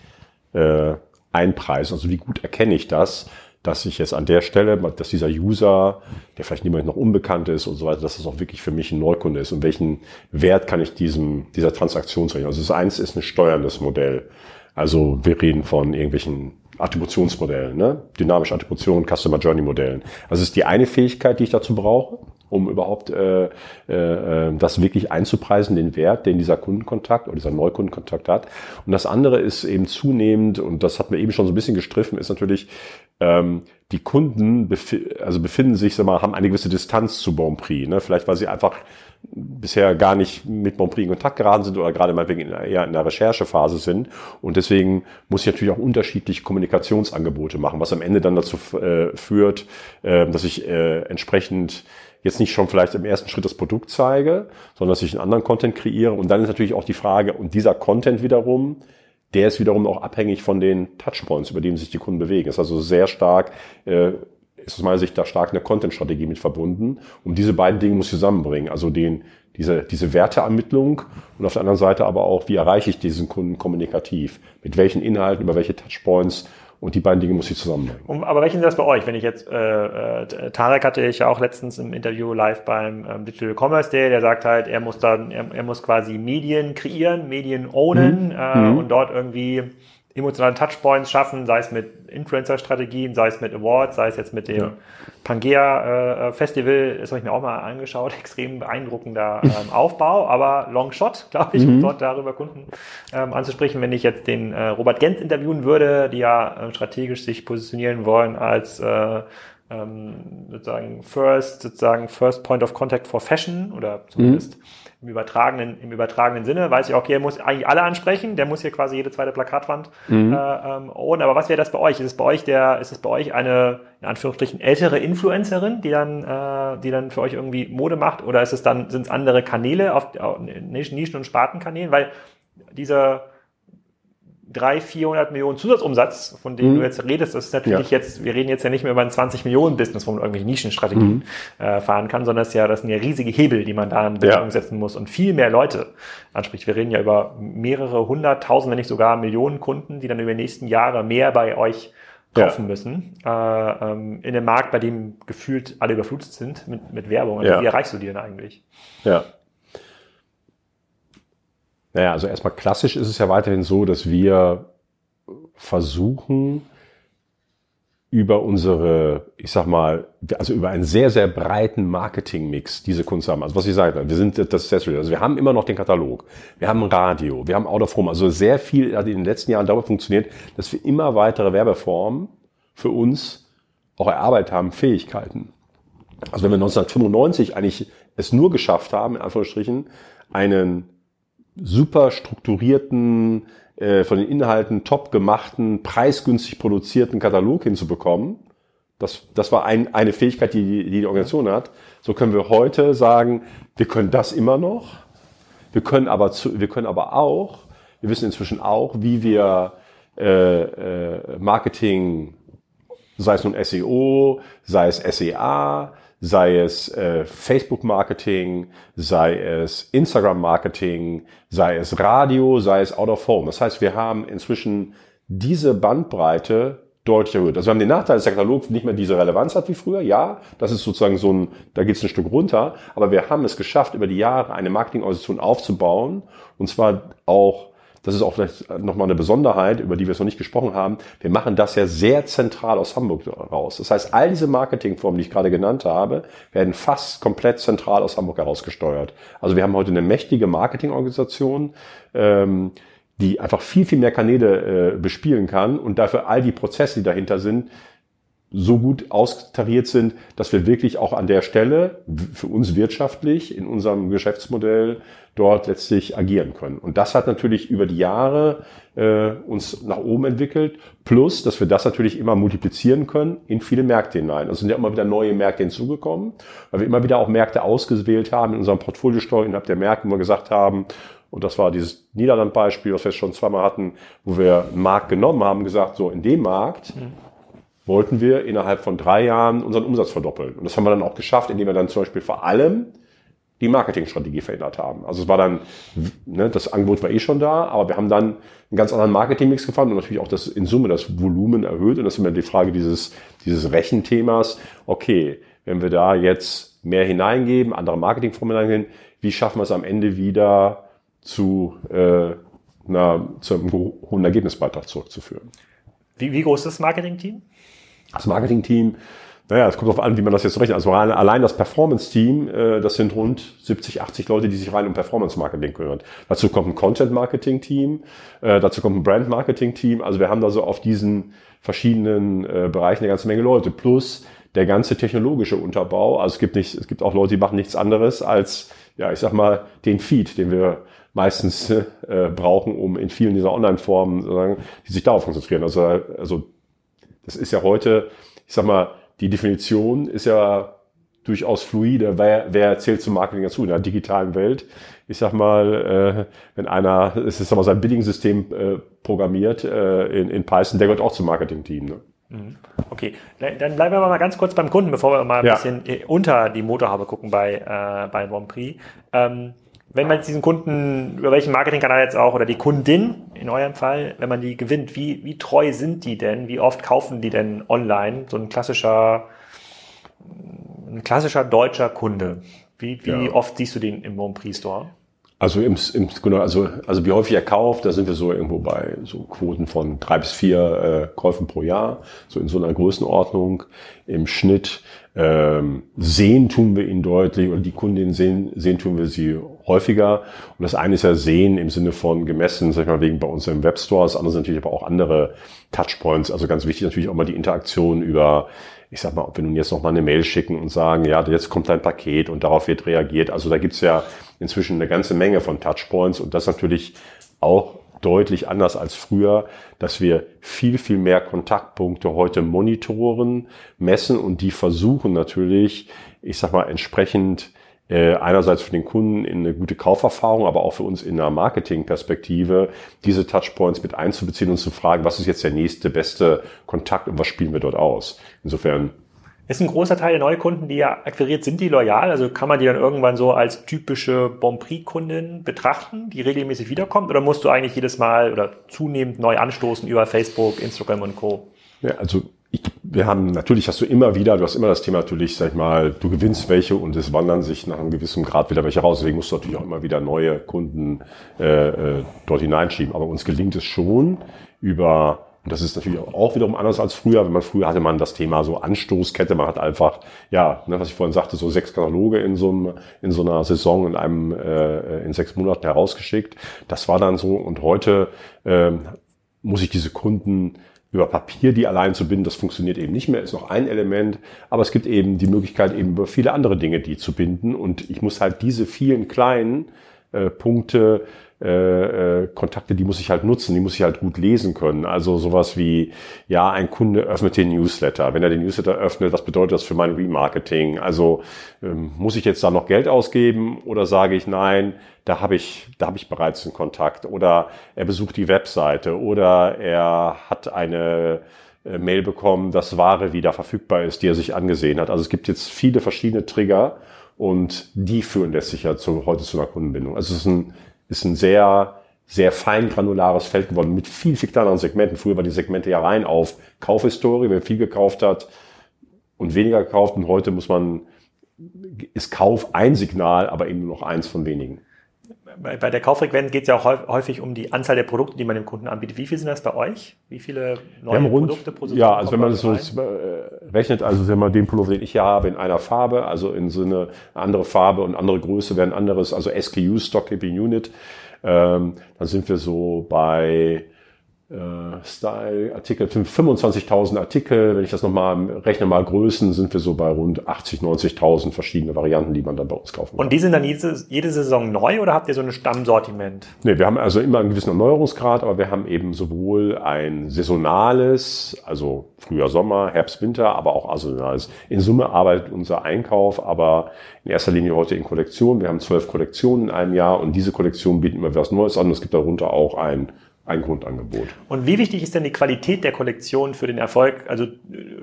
äh, einpreisen? Also wie gut erkenne ich das? Dass ich jetzt an der Stelle, dass dieser User, der vielleicht niemand noch unbekannt ist und so weiter, dass das auch wirklich für mich ein Neukunde ist und welchen Wert kann ich diesem, dieser Transaktion rechnen. Also das eins ist ein steuerndes Modell. Also wir reden von irgendwelchen Attributionsmodellen, ne? dynamische Attribution, Customer Journey Modellen. Also es ist die eine Fähigkeit, die ich dazu brauche um überhaupt äh, äh, das wirklich einzupreisen, den Wert, den dieser Kundenkontakt oder dieser Neukundenkontakt hat. Und das andere ist eben zunehmend, und das hat mir eben schon so ein bisschen gestriffen, ist natürlich, ähm, die Kunden befi also befinden sich, sag mal, haben eine gewisse Distanz zu Bonprix. Ne? Vielleicht, weil sie einfach bisher gar nicht mit Bonprix in Kontakt geraten sind oder gerade meinetwegen eher in der Recherchephase sind. Und deswegen muss ich natürlich auch unterschiedliche Kommunikationsangebote machen, was am Ende dann dazu äh, führt, äh, dass ich äh, entsprechend jetzt nicht schon vielleicht im ersten Schritt das Produkt zeige, sondern dass ich einen anderen Content kreiere. Und dann ist natürlich auch die Frage, und dieser Content wiederum, der ist wiederum auch abhängig von den Touchpoints, über denen sich die Kunden bewegen. ist also sehr stark, äh, ist aus meiner Sicht da stark eine Content-Strategie mit verbunden. Um diese beiden Dinge muss ich zusammenbringen. Also den, diese, diese Werteermittlung und auf der anderen Seite aber auch, wie erreiche ich diesen Kunden kommunikativ? Mit welchen Inhalten, über welche Touchpoints und die beiden Dinge muss ich zusammenbringen. Um, aber welchen ist das bei euch? Wenn ich jetzt, äh, äh, Tarek hatte ich ja auch letztens im Interview live beim ähm, Digital Commerce Day, der sagt halt, er muss dann, er, er muss quasi Medien kreieren, Medien ownen mhm. Äh, mhm. und dort irgendwie emotionale Touchpoints schaffen, sei es mit Influencer-Strategien, sei es mit Awards, sei es jetzt mit dem ja. Pangea äh, Festival, das habe ich mir auch mal angeschaut, extrem beeindruckender ähm, Aufbau, aber Long Shot, glaube ich, mhm. um dort darüber Kunden ähm, anzusprechen. Wenn ich jetzt den äh, Robert Gens interviewen würde, die ja äh, strategisch sich positionieren wollen als äh, ähm, sozusagen First, sozusagen First Point of Contact for Fashion oder zumindest mhm im übertragenen, im übertragenen Sinne, weiß ich, okay, er muss eigentlich alle ansprechen, der muss hier quasi jede zweite Plakatwand mhm. äh, ähm, ohne. Aber was wäre das bei euch? Ist es bei euch der, ist es bei euch eine, in Anführungsstrichen, ältere Influencerin, die dann, äh, die dann für euch irgendwie Mode macht? Oder ist es dann, sind es andere Kanäle auf, auf Nischen- und Spartenkanälen? Weil dieser, 300, 400 Millionen Zusatzumsatz, von dem mhm. du jetzt redest, das ist natürlich ja. jetzt, wir reden jetzt ja nicht mehr über ein 20 Millionen Business, wo man irgendwelche Nischenstrategien mhm. äh, fahren kann, sondern das, ist ja, das sind ja riesige Hebel, die man da in Bewegung ja. setzen muss und viel mehr Leute anspricht. Wir reden ja über mehrere hunderttausend, wenn nicht sogar Millionen Kunden, die dann über die nächsten Jahre mehr bei euch kaufen ja. müssen. Äh, ähm, in einem Markt, bei dem gefühlt alle überflutet sind mit, mit Werbung. Also ja. Wie erreichst du die denn eigentlich? Ja naja, also erstmal klassisch ist es ja weiterhin so, dass wir versuchen, über unsere, ich sag mal, also über einen sehr, sehr breiten Marketingmix diese Kunst haben. Also was ich sage, wir sind das Accessory. Also wir haben immer noch den Katalog, wir haben Radio, wir haben Out of Home. Also sehr viel hat in den letzten Jahren darüber funktioniert, dass wir immer weitere Werbeformen für uns auch erarbeitet haben, Fähigkeiten. Also wenn wir 1995 eigentlich es nur geschafft haben, in Anführungsstrichen, einen super strukturierten, äh, von den Inhalten top gemachten, preisgünstig produzierten Katalog hinzubekommen, Das, das war ein, eine Fähigkeit, die, die die Organisation hat. So können wir heute sagen, wir können das immer noch. Wir können aber, zu, wir können aber auch, wir wissen inzwischen auch, wie wir äh, äh, Marketing, sei es nun SEO, sei es SEA, sei es äh, Facebook-Marketing, sei es Instagram-Marketing, sei es Radio, sei es Out of Home. Das heißt, wir haben inzwischen diese Bandbreite deutlich erhöht. Also wir haben den Nachteil, dass der Katalog nicht mehr diese Relevanz hat wie früher. Ja, das ist sozusagen so ein, da geht es ein Stück runter. Aber wir haben es geschafft, über die Jahre eine Marketingorganisation aufzubauen. Und zwar auch das ist auch vielleicht nochmal eine Besonderheit, über die wir es noch nicht gesprochen haben. Wir machen das ja sehr zentral aus Hamburg raus. Das heißt, all diese Marketingformen, die ich gerade genannt habe, werden fast komplett zentral aus Hamburg heraus gesteuert. Also wir haben heute eine mächtige Marketingorganisation, ähm, die einfach viel, viel mehr Kanäle äh, bespielen kann und dafür all die Prozesse, die dahinter sind, so gut austariert sind, dass wir wirklich auch an der Stelle für uns wirtschaftlich in unserem Geschäftsmodell dort letztlich agieren können. Und das hat natürlich über die Jahre äh, uns nach oben entwickelt, plus, dass wir das natürlich immer multiplizieren können in viele Märkte hinein. Also sind ja immer wieder neue Märkte hinzugekommen, weil wir immer wieder auch Märkte ausgewählt haben in unserem Portfoliosteuer innerhalb der Märkte, wo wir gesagt haben, und das war dieses Niederland-Beispiel, was wir schon zweimal hatten, wo wir einen Markt genommen haben, gesagt, so in dem Markt mhm wollten wir innerhalb von drei Jahren unseren Umsatz verdoppeln. Und das haben wir dann auch geschafft, indem wir dann zum Beispiel vor allem die Marketingstrategie verändert haben. Also es war dann, ne, das Angebot war eh schon da, aber wir haben dann einen ganz anderen Marketingmix gefunden und natürlich auch das in Summe das Volumen erhöht. Und das ist immer die Frage dieses, dieses Rechenthemas. Okay, wenn wir da jetzt mehr hineingeben, andere Marketingformen hineingehen, wie schaffen wir es am Ende wieder zu, äh, einer, zu einem hohen Ergebnisbeitrag zurückzuführen? Wie, wie groß ist das Marketing-Team? Das Marketing-Team, naja, es kommt darauf an, wie man das jetzt rechnet. Also allein das Performance-Team, äh, das sind rund 70, 80 Leute, die sich rein um Performance-Marketing kümmern. Dazu kommt ein Content-Marketing-Team, äh, dazu kommt ein Brand-Marketing-Team. Also wir haben da so auf diesen verschiedenen äh, Bereichen eine ganze Menge Leute. Plus der ganze technologische Unterbau. Also es gibt nicht, es gibt auch Leute, die machen nichts anderes als, ja, ich sag mal, den Feed, den wir meistens äh, brauchen, um in vielen dieser Online-Formen, die sich darauf konzentrieren. Also, also das ist ja heute, ich sag mal, die Definition ist ja durchaus fluide. Wer, wer zählt zum Marketing dazu in der digitalen Welt? Ich sag mal, äh, wenn einer, es ist aber sein Billing-System äh, programmiert äh, in, in Python, der gehört auch zum Marketing-Team. Ne? Mhm. Okay, dann bleiben wir mal ganz kurz beim Kunden, bevor wir mal ein ja. bisschen äh, unter die Motorhaube gucken bei, äh, bei Grand Prix. Ähm, wenn man jetzt diesen Kunden, über welchen Marketingkanal jetzt auch, oder die Kundin in eurem Fall, wenn man die gewinnt, wie, wie treu sind die denn? Wie oft kaufen die denn online? So ein klassischer, ein klassischer deutscher Kunde. Wie, wie ja. oft siehst du den im Bon Prix Store? Also im, im genau, also, also wie häufig er kauft, da sind wir so irgendwo bei so Quoten von drei bis vier äh, Käufen pro Jahr, so in so einer Größenordnung im Schnitt. Ähm, sehen tun wir ihn deutlich oder die Kundinnen sehen, sehen tun wir sie häufiger. Und das eine ist ja sehen im Sinne von gemessen, sag ich mal, wegen bei uns im Webstore. Das andere sind natürlich aber auch andere Touchpoints. Also ganz wichtig natürlich auch mal die Interaktion über ich sag mal, ob wir nun jetzt noch mal eine Mail schicken und sagen, ja, jetzt kommt dein Paket und darauf wird reagiert. Also da gibt's ja inzwischen eine ganze Menge von Touchpoints und das natürlich auch deutlich anders als früher, dass wir viel, viel mehr Kontaktpunkte heute monitoren, messen und die versuchen natürlich, ich sag mal, entsprechend einerseits für den Kunden in eine gute Kauferfahrung, aber auch für uns in einer Marketingperspektive, diese Touchpoints mit einzubeziehen und zu fragen, was ist jetzt der nächste beste Kontakt und was spielen wir dort aus. Insofern ist ein großer Teil der Neukunden, die ja akquiriert sind, die loyal? Also kann man die dann irgendwann so als typische Bonprix-Kundin betrachten, die regelmäßig wiederkommt? Oder musst du eigentlich jedes Mal oder zunehmend neu anstoßen über Facebook, Instagram und Co.? Ja, also ich, wir haben, natürlich hast du immer wieder, du hast immer das Thema natürlich, sag ich mal, du gewinnst welche und es wandern sich nach einem gewissen Grad wieder welche raus. Deswegen musst du natürlich auch immer wieder neue Kunden äh, äh, dort hineinschieben. Aber uns gelingt es schon über und das ist natürlich auch wiederum anders als früher. Wenn man früher hatte man das Thema so Anstoßkette, man hat einfach, ja, ne, was ich vorhin sagte, so sechs Kataloge in so, einem, in so einer Saison in einem äh, in sechs Monaten herausgeschickt. Das war dann so. Und heute äh, muss ich diese Kunden über Papier die allein zu binden, das funktioniert eben nicht mehr, ist noch ein Element, aber es gibt eben die Möglichkeit, eben über viele andere Dinge die zu binden. Und ich muss halt diese vielen kleinen äh, Punkte äh, äh, Kontakte, die muss ich halt nutzen, die muss ich halt gut lesen können. Also sowas wie, ja, ein Kunde öffnet den Newsletter. Wenn er den Newsletter öffnet, was bedeutet das für mein Remarketing? Also ähm, muss ich jetzt da noch Geld ausgeben oder sage ich, nein, da habe ich, da habe ich bereits einen Kontakt. Oder er besucht die Webseite oder er hat eine äh, Mail bekommen, dass Ware wieder verfügbar ist, die er sich angesehen hat. Also es gibt jetzt viele verschiedene Trigger und die führen letztlich ja zu, heute zu einer Kundenbindung. Also es ist ein ist ein sehr, sehr fein granulares Feld geworden mit viel, viel kleineren Segmenten. Früher war die Segmente ja rein auf Kaufhistorie, wer viel gekauft hat und weniger gekauft. Und heute muss man, ist Kauf ein Signal, aber eben nur noch eins von wenigen bei, bei der Kauffrequenz geht es ja auch häufig um die Anzahl der Produkte, die man dem Kunden anbietet. Wie viele sind das bei euch? Wie viele neue rund, Produkte pro? Ja, also wenn man das so äh, rechnet, also wenn man den Pullover, den ich hier habe, in einer Farbe, also in so eine andere Farbe und andere Größe werden anderes, also SKU, Stock Keeping Unit, ähm, dann sind wir so bei Style, Artikel, 25.000 Artikel, wenn ich das nochmal rechne, mal Größen, sind wir so bei rund 80, 90.000 verschiedene Varianten, die man dann bei uns kaufen kann. Und die sind dann jede, jede Saison neu oder habt ihr so ein Stammsortiment? Nee, wir haben also immer einen gewissen Erneuerungsgrad, aber wir haben eben sowohl ein saisonales, also früher Sommer, Herbst, Winter, aber auch saisonales. In Summe arbeitet unser Einkauf aber in erster Linie heute in Kollektionen. Wir haben zwölf Kollektionen in einem Jahr und diese Kollektionen bieten immer was Neues an. Es gibt darunter auch ein ein Grundangebot. Und wie wichtig ist denn die Qualität der Kollektion für den Erfolg? Also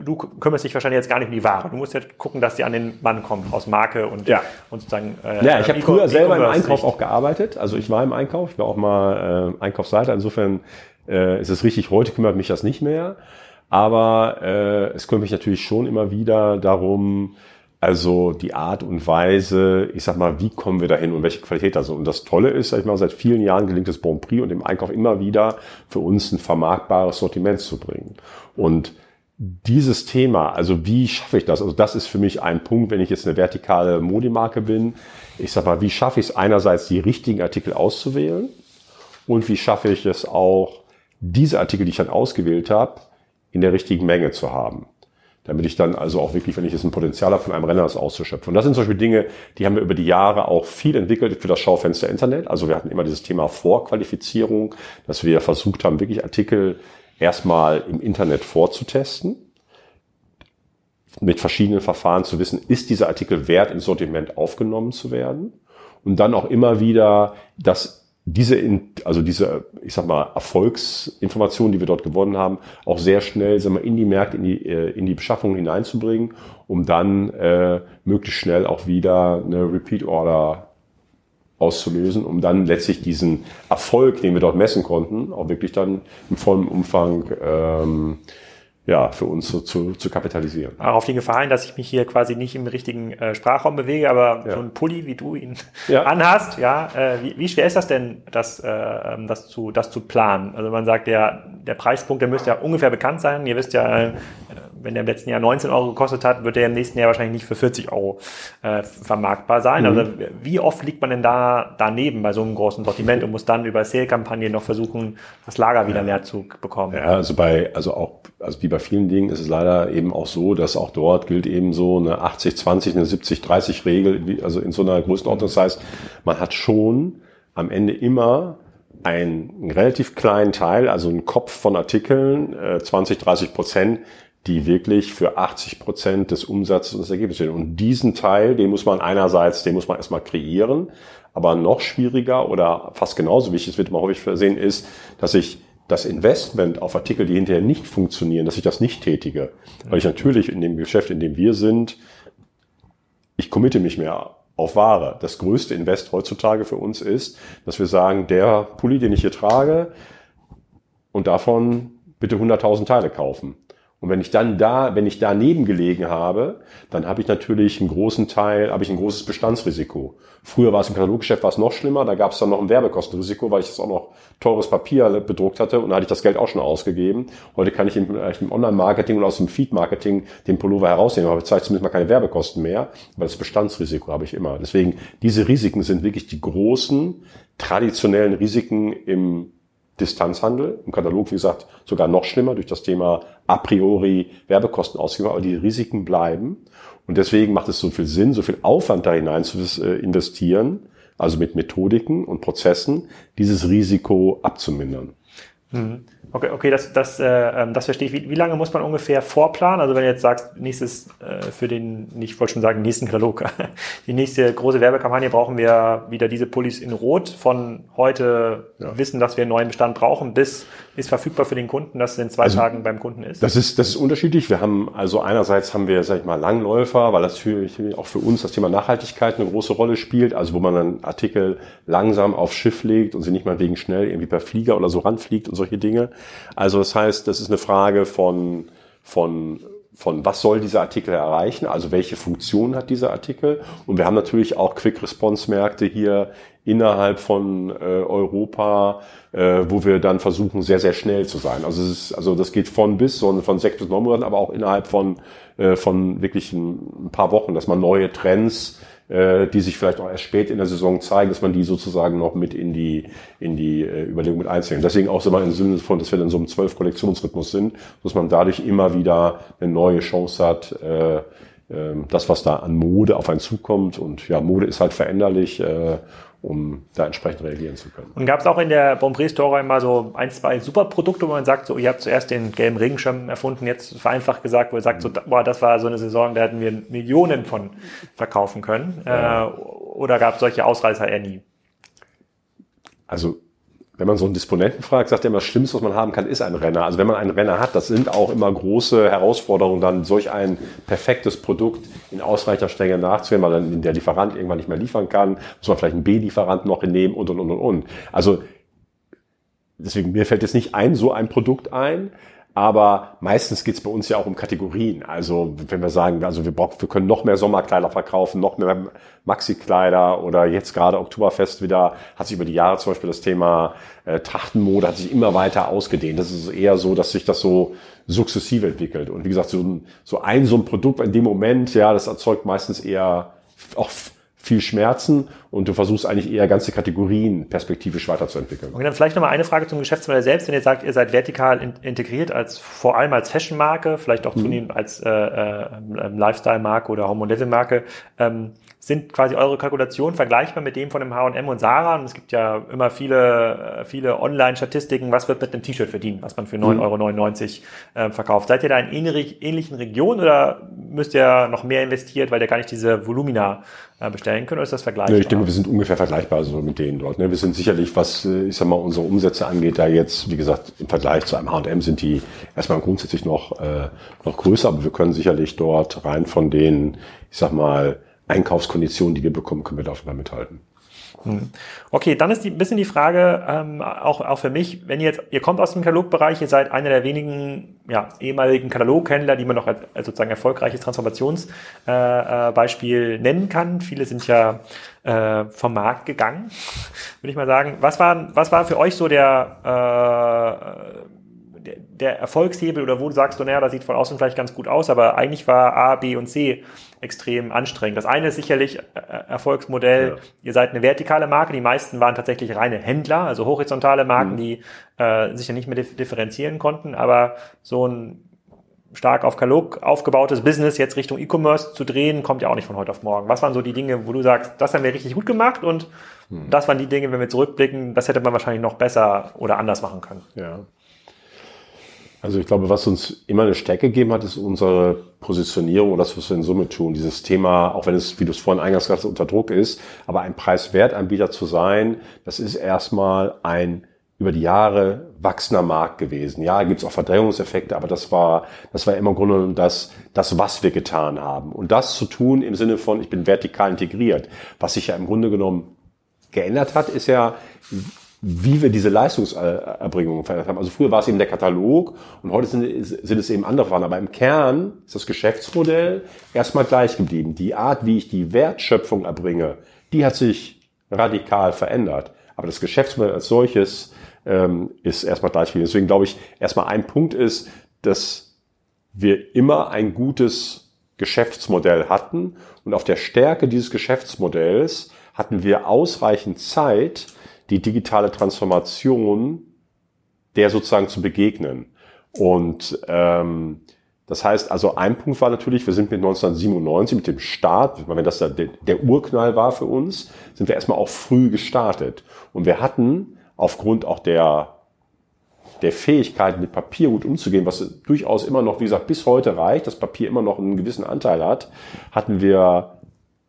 du kümmerst dich wahrscheinlich jetzt gar nicht um die Ware. Du musst ja gucken, dass die an den Mann kommt aus Marke und, ja. und sozusagen. Äh, ja, ich habe früher selber im Einkauf auch gearbeitet. Also ich war im Einkauf, ich war auch mal äh, Einkaufsleiter. Insofern äh, ist es richtig. Heute kümmert mich das nicht mehr. Aber äh, es kümmert mich natürlich schon immer wieder darum, also die Art und Weise, ich sag mal, wie kommen wir dahin und welche Qualität da so. Und das Tolle ist, sag ich mal, seit vielen Jahren gelingt es Bon Prix und im Einkauf immer wieder für uns ein vermarktbares Sortiment zu bringen. Und dieses Thema, also wie schaffe ich das? Also das ist für mich ein Punkt, wenn ich jetzt eine vertikale Modemarke bin. Ich sag mal, wie schaffe ich es einerseits, die richtigen Artikel auszuwählen und wie schaffe ich es auch, diese Artikel, die ich dann ausgewählt habe, in der richtigen Menge zu haben damit ich dann also auch wirklich, wenn ich jetzt ein Potenzial habe, von einem Renner das auszuschöpfen. Und das sind zum Beispiel Dinge, die haben wir über die Jahre auch viel entwickelt für das Schaufenster Internet. Also wir hatten immer dieses Thema Vorqualifizierung, dass wir versucht haben, wirklich Artikel erstmal im Internet vorzutesten, mit verschiedenen Verfahren zu wissen, ist dieser Artikel wert, ins Sortiment aufgenommen zu werden und dann auch immer wieder das diese, also diese, ich sag mal, Erfolgsinformationen, die wir dort gewonnen haben, auch sehr schnell sagen wir, in die Märkte, in die, äh, in die Beschaffung hineinzubringen, um dann äh, möglichst schnell auch wieder eine Repeat Order auszulösen, um dann letztlich diesen Erfolg, den wir dort messen konnten, auch wirklich dann im vollen Umfang ähm, ja, für uns so zu, zu kapitalisieren. Auch auf die Gefahr hin, dass ich mich hier quasi nicht im richtigen äh, Sprachraum bewege, aber ja. so ein Pulli, wie du ihn ja. anhast, ja, äh, wie, wie schwer ist das denn, das, äh, ähm, das, zu, das zu planen? Also man sagt, der, der Preispunkt, der müsste ja ungefähr bekannt sein. Ihr wisst ja, äh, wenn der im letzten Jahr 19 Euro gekostet hat, wird der im nächsten Jahr wahrscheinlich nicht für 40 Euro äh, vermarktbar sein. Mhm. Also wie oft liegt man denn da daneben bei so einem großen Sortiment und muss dann über Sale-Kampagnen noch versuchen, das Lager wieder leer zu bekommen? Ja, also bei, also auch, also wie bei vielen Dingen ist es leider eben auch so, dass auch dort gilt eben so eine 80-20, eine 70-30 Regel, also in so einer Größenordnung. Das heißt, man hat schon am Ende immer einen relativ kleinen Teil, also einen Kopf von Artikeln, 20, 30 Prozent, die wirklich für 80 Prozent des Umsatzes und des Ergebnisses stehen. Und diesen Teil, den muss man einerseits, den muss man erstmal kreieren, aber noch schwieriger oder fast genauso wichtig, das wird immer häufig versehen, ist, dass ich das Investment auf Artikel, die hinterher nicht funktionieren, dass ich das nicht tätige. Weil ich natürlich in dem Geschäft, in dem wir sind, ich committe mich mehr auf Ware. Das größte Invest heutzutage für uns ist, dass wir sagen, der Pulli, den ich hier trage, und davon bitte 100.000 Teile kaufen. Und wenn ich dann da, wenn ich daneben gelegen habe, dann habe ich natürlich einen großen Teil, habe ich ein großes Bestandsrisiko. Früher war es im Kataloggeschäft war es noch schlimmer, da gab es dann noch ein Werbekostenrisiko, weil ich das auch noch teures Papier bedruckt hatte und da hatte ich das Geld auch schon ausgegeben. Heute kann ich im, im Online-Marketing und aus dem Feed-Marketing den Pullover herausnehmen, aber ich zumindest mal keine Werbekosten mehr, weil das Bestandsrisiko habe ich immer. Deswegen, diese Risiken sind wirklich die großen, traditionellen Risiken im Distanzhandel, im Katalog, wie gesagt, sogar noch schlimmer durch das Thema a priori Werbekosten ausgeben, aber die Risiken bleiben. Und deswegen macht es so viel Sinn, so viel Aufwand da hinein zu äh, investieren, also mit Methodiken und Prozessen, dieses Risiko abzumindern. Mhm. Okay, okay, das, das, äh, ähm, das verstehe ich. Wie, wie lange muss man ungefähr vorplanen? Also wenn du jetzt sagst, nächstes äh, für den, ich wollte schon sagen, nächsten Katalog, die nächste große Werbekampagne brauchen wir wieder diese Pullis in Rot von heute ja. wissen, dass wir einen neuen Bestand brauchen, bis ist verfügbar für den Kunden, dass es in zwei also, Tagen beim Kunden ist? Das ist, das ist unterschiedlich. Wir haben also einerseits haben wir, sag ich mal, Langläufer, weil das natürlich auch für uns das Thema Nachhaltigkeit eine große Rolle spielt. Also wo man dann Artikel langsam aufs Schiff legt und sie nicht mal wegen schnell irgendwie per Flieger oder so ranfliegt und solche Dinge. Also das heißt, das ist eine Frage von, von von was soll dieser Artikel erreichen, also welche Funktion hat dieser Artikel. Und wir haben natürlich auch Quick-Response-Märkte hier innerhalb von äh, Europa, äh, wo wir dann versuchen, sehr, sehr schnell zu sein. Also, es ist, also das geht von bis, so von sechs bis neun Monaten, aber auch innerhalb von, äh, von wirklich ein paar Wochen, dass man neue Trends äh, die sich vielleicht auch erst spät in der Saison zeigen, dass man die sozusagen noch mit in die, in die äh, Überlegung mit einzählen. Deswegen auch so mal im Sinne von, dass wir in so einem zwölf Kollektionsrhythmus sind, dass man dadurch immer wieder eine neue Chance hat, äh, äh, das, was da an Mode auf einen zukommt. Und ja, Mode ist halt veränderlich. Äh, um da entsprechend reagieren zu können. Und gab es auch in der Bonprix Store immer so ein, zwei Superprodukte, wo man sagt, so, ihr habt zuerst den gelben Regenschirm erfunden, jetzt vereinfacht gesagt, wo ihr sagt, so, boah, das war so eine Saison, da hätten wir Millionen von verkaufen können. Ja. Äh, oder gab es solche Ausreißer eher nie? Also wenn man so einen Disponenten fragt, sagt er immer, das Schlimmste, was man haben kann, ist ein Renner. Also wenn man einen Renner hat, das sind auch immer große Herausforderungen, dann solch ein perfektes Produkt in ausreichender Strenge nachzuhören, weil dann der Lieferant irgendwann nicht mehr liefern kann, muss man vielleicht einen B-Lieferant noch nehmen und, und, und, und, und. Also deswegen, mir fällt jetzt nicht ein so ein Produkt ein, aber meistens geht es bei uns ja auch um Kategorien. Also wenn wir sagen, also wir, brauchen, wir können noch mehr Sommerkleider verkaufen, noch mehr Maxi-Kleider oder jetzt gerade Oktoberfest wieder, hat sich über die Jahre zum Beispiel das Thema äh, Trachtenmode hat sich immer weiter ausgedehnt. Das ist eher so, dass sich das so sukzessive entwickelt. Und wie gesagt, so ein, so ein, so ein Produkt in dem Moment, ja, das erzeugt meistens eher auch viel Schmerzen und du versuchst eigentlich eher ganze Kategorien perspektiviv weiterzuentwickeln. Und dann vielleicht nochmal eine Frage zum Geschäftsmodell selbst. Wenn ihr sagt, ihr seid vertikal in, integriert, als vor allem als Fashion-Marke, vielleicht auch mhm. zunehmend als äh, äh, Lifestyle-Marke oder Home-Level-Marke, ähm, sind quasi eure Kalkulationen vergleichbar mit dem von dem H&M und Sarah? Und es gibt ja immer viele, äh, viele Online-Statistiken, was wird mit einem T-Shirt verdienen, was man für 9,99 Euro äh, verkauft. Seid ihr da in ähnlichen Regionen oder müsst ihr noch mehr investiert, weil ihr gar nicht diese Volumina äh, bestellen könnt, oder ist das vergleichbar? Nee, ich denke, wir sind ungefähr vergleichbar so mit denen dort. Ne? Wir sind sicherlich, was, äh, ich sag mal, unsere Umsätze angeht, da jetzt, wie gesagt, im Vergleich zu einem H&M sind die erstmal grundsätzlich noch, äh, noch größer, aber wir können sicherlich dort rein von den, ich sag mal, Einkaufskonditionen, die wir bekommen, können wir dafür mithalten. Hm. Okay, dann ist die, ein bisschen die Frage, ähm, auch, auch für mich, wenn ihr jetzt, ihr kommt aus dem Katalogbereich, ihr seid einer der wenigen ja, ehemaligen Kataloghändler, die man noch als, als sozusagen erfolgreiches Transformationsbeispiel äh, äh, nennen kann. Viele sind ja äh, vom Markt gegangen, würde ich mal sagen. Was war, was war für euch so der, äh, der, Erfolgshebel oder wo du sagst, naja, das sieht von außen vielleicht ganz gut aus, aber eigentlich war A, B und C extrem anstrengend. Das eine ist sicherlich äh, Erfolgsmodell, ja. ihr seid eine vertikale Marke, die meisten waren tatsächlich reine Händler, also horizontale Marken, mhm. die äh, sich ja nicht mehr differenzieren konnten, aber so ein stark auf Kalog aufgebautes Business jetzt Richtung E-Commerce zu drehen, kommt ja auch nicht von heute auf morgen. Was waren so die Dinge, wo du sagst, das haben wir richtig gut gemacht und hm. das waren die Dinge, wenn wir zurückblicken, das hätte man wahrscheinlich noch besser oder anders machen können. Ja. Also ich glaube, was uns immer eine Stärke gegeben hat, ist unsere Positionierung und das, was wir in Summe tun. Dieses Thema, auch wenn es, wie du es vorhin eingangs gesagt hast, unter Druck ist, aber ein Preiswertanbieter zu sein, das ist erstmal ein über die Jahre wachsender Markt gewesen. Ja, gibt es auch Verdrängungseffekte, aber das war, das war immer im Grunde das, das, was wir getan haben. Und das zu tun im Sinne von, ich bin vertikal integriert. Was sich ja im Grunde genommen geändert hat, ist ja, wie wir diese Leistungserbringung verändert haben. Also früher war es eben der Katalog und heute sind, sind es eben andere Waren. Aber im Kern ist das Geschäftsmodell erstmal gleich geblieben. Die Art, wie ich die Wertschöpfung erbringe, die hat sich radikal verändert. Aber das Geschäftsmodell als solches ähm, ist erstmal gleich geblieben. Deswegen glaube ich, erstmal ein Punkt ist, dass wir immer ein gutes Geschäftsmodell hatten und auf der Stärke dieses Geschäftsmodells hatten wir ausreichend Zeit, die digitale Transformation der sozusagen zu begegnen. Und ähm, Das heißt, also ein Punkt war natürlich, wir sind mit 1997 mit dem Start, wenn das der, der Urknall war für uns, sind wir erstmal auch früh gestartet. Und wir hatten aufgrund auch der, der Fähigkeit, mit Papier gut umzugehen, was durchaus immer noch, wie gesagt, bis heute reicht, das Papier immer noch einen gewissen Anteil hat, hatten wir,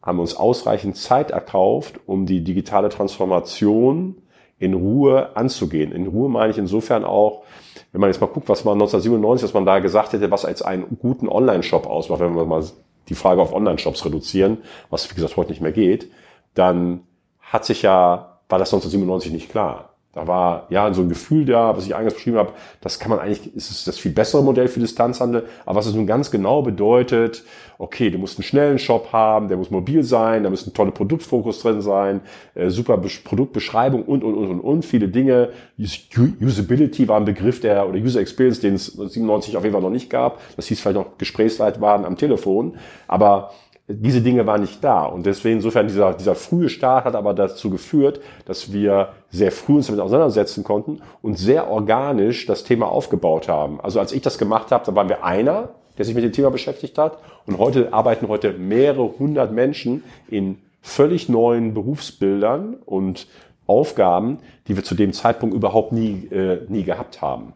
haben uns ausreichend Zeit erkauft, um die digitale Transformation in Ruhe anzugehen. In Ruhe meine ich insofern auch, wenn man jetzt mal guckt, was man 1997, was man da gesagt hätte, was als einen guten Online-Shop ausmacht, wenn wir mal die Frage auf Online-Shops reduzieren, was wie gesagt heute nicht mehr geht, dann hat sich ja, war das 1997 nicht klar. Da war ja so ein Gefühl da, was ich eingangs beschrieben habe, das kann man eigentlich, ist es das viel bessere Modell für Distanzhandel, aber was es nun ganz genau bedeutet, okay, du musst einen schnellen Shop haben, der muss mobil sein, da müssen tolle Produktfokus drin sein, äh, super Produktbeschreibung und, und, und, und, und, viele Dinge. Usability war ein Begriff der, oder User Experience, den es 97 auf jeden Fall noch nicht gab. Das hieß vielleicht noch Gesprächsleitwagen am Telefon, aber diese Dinge waren nicht da. Und deswegen, insofern, dieser, dieser frühe Start hat aber dazu geführt, dass wir sehr früh uns damit auseinandersetzen konnten und sehr organisch das Thema aufgebaut haben. Also als ich das gemacht habe, da waren wir einer, der sich mit dem Thema beschäftigt hat. Und heute arbeiten heute mehrere hundert Menschen in völlig neuen Berufsbildern und Aufgaben, die wir zu dem Zeitpunkt überhaupt nie, äh, nie gehabt haben.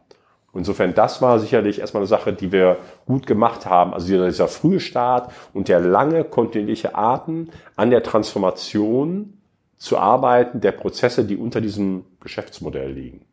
Insofern, das war sicherlich erstmal eine Sache, die wir gut gemacht haben. Also dieser frühe Start und der lange kontinuierliche Atem an der Transformation zu arbeiten der Prozesse, die unter diesem Geschäftsmodell liegen.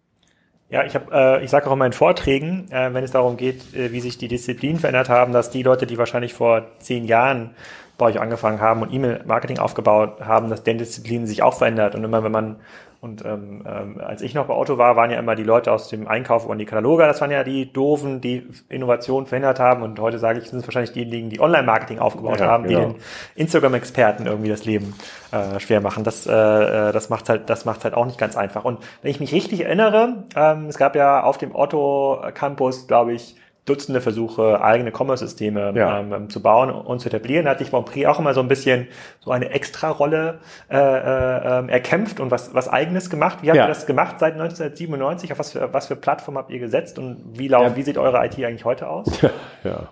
Ja, ich habe, äh, ich sage auch in meinen Vorträgen, äh, wenn es darum geht, äh, wie sich die Disziplinen verändert haben, dass die Leute, die wahrscheinlich vor zehn Jahren bei euch angefangen haben und E-Mail-Marketing aufgebaut haben, dass deren Disziplinen sich auch verändert. Und immer wenn man und ähm, ähm, als ich noch bei Otto war, waren ja immer die Leute aus dem Einkauf und die Kataloge, das waren ja die Doofen, die Innovation verhindert haben. Und heute sage ich, sind es wahrscheinlich diejenigen, die Online-Marketing aufgebaut ja, haben, genau. die den Instagram-Experten irgendwie das Leben äh, schwer machen. Das, äh, äh das macht halt, das macht halt auch nicht ganz einfach. Und wenn ich mich richtig erinnere, ähm, es gab ja auf dem Otto Campus, glaube ich, Dutzende Versuche, eigene Commerce-Systeme ja. ähm, zu bauen und zu etablieren. Da hat sich Bonprix auch immer so ein bisschen so eine Extra-Rolle äh, äh, ähm, erkämpft und was, was Eigenes gemacht. Wie habt ja. ihr das gemacht seit 1997? Auf was für, was für Plattform habt ihr gesetzt und wie, laut, ja. wie sieht eure IT eigentlich heute aus? Ja, ja.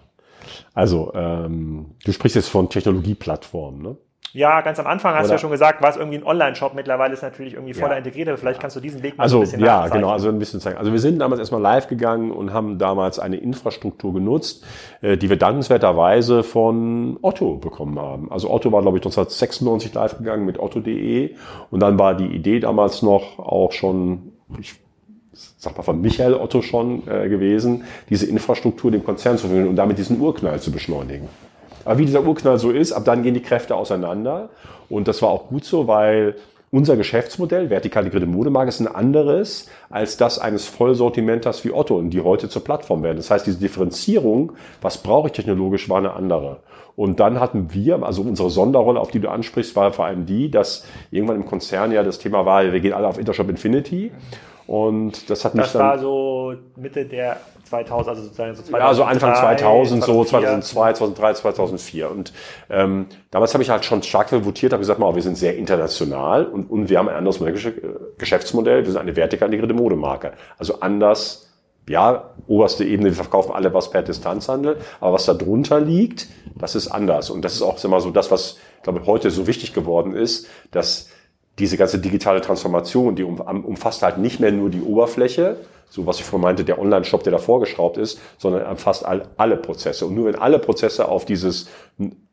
Also, ähm, du sprichst jetzt von Technologieplattformen, ne? Ja, ganz am Anfang hast Oder? du ja schon gesagt, war es irgendwie ein Online-Shop. Mittlerweile ist natürlich irgendwie voller ja. integriert, aber vielleicht kannst du diesen Weg mal also, ein bisschen Ja, genau, also ein bisschen zeigen. Also wir sind damals erstmal live gegangen und haben damals eine Infrastruktur genutzt, äh, die wir dankenswerterweise von Otto bekommen haben. Also Otto war, glaube ich, 1996 live gegangen mit otto.de und dann war die Idee damals noch auch schon, ich sag mal von Michael Otto schon äh, gewesen, diese Infrastruktur dem Konzern zu verwenden und damit diesen Urknall zu beschleunigen. Aber wie dieser Urknall so ist, ab dann gehen die Kräfte auseinander. Und das war auch gut so, weil unser Geschäftsmodell, vertikal integrierte Modemarke, ist ein anderes als das eines Vollsortimenters wie Otto und die heute zur Plattform werden. Das heißt, diese Differenzierung, was brauche ich technologisch, war eine andere. Und dann hatten wir, also unsere Sonderrolle, auf die du ansprichst, war vor allem die, dass irgendwann im Konzern ja das Thema war, wir gehen alle auf Intershop Infinity. Und das hat mich das dann. Das war so Mitte der 2000, also sozusagen so 2003, Ja, so Anfang 2000, 2004. so 2002, 2003, 2004. Und ähm, damals habe ich halt schon stark votiert, habe gesagt, mal, wir sind sehr international und, und wir haben ein anderes Geschäftsmodell. Wir sind eine vertikal integrierte Modemarke. Also anders ja, oberste Ebene, wir verkaufen alle was per Distanzhandel, aber was da drunter liegt, das ist anders. Und das ist auch immer so das, was, glaube ich, heute so wichtig geworden ist, dass diese ganze digitale Transformation, die umfasst halt nicht mehr nur die Oberfläche, so was ich vorhin meinte, der Online-Shop, der da vorgeschraubt ist, sondern umfasst alle Prozesse. Und nur wenn alle Prozesse auf dieses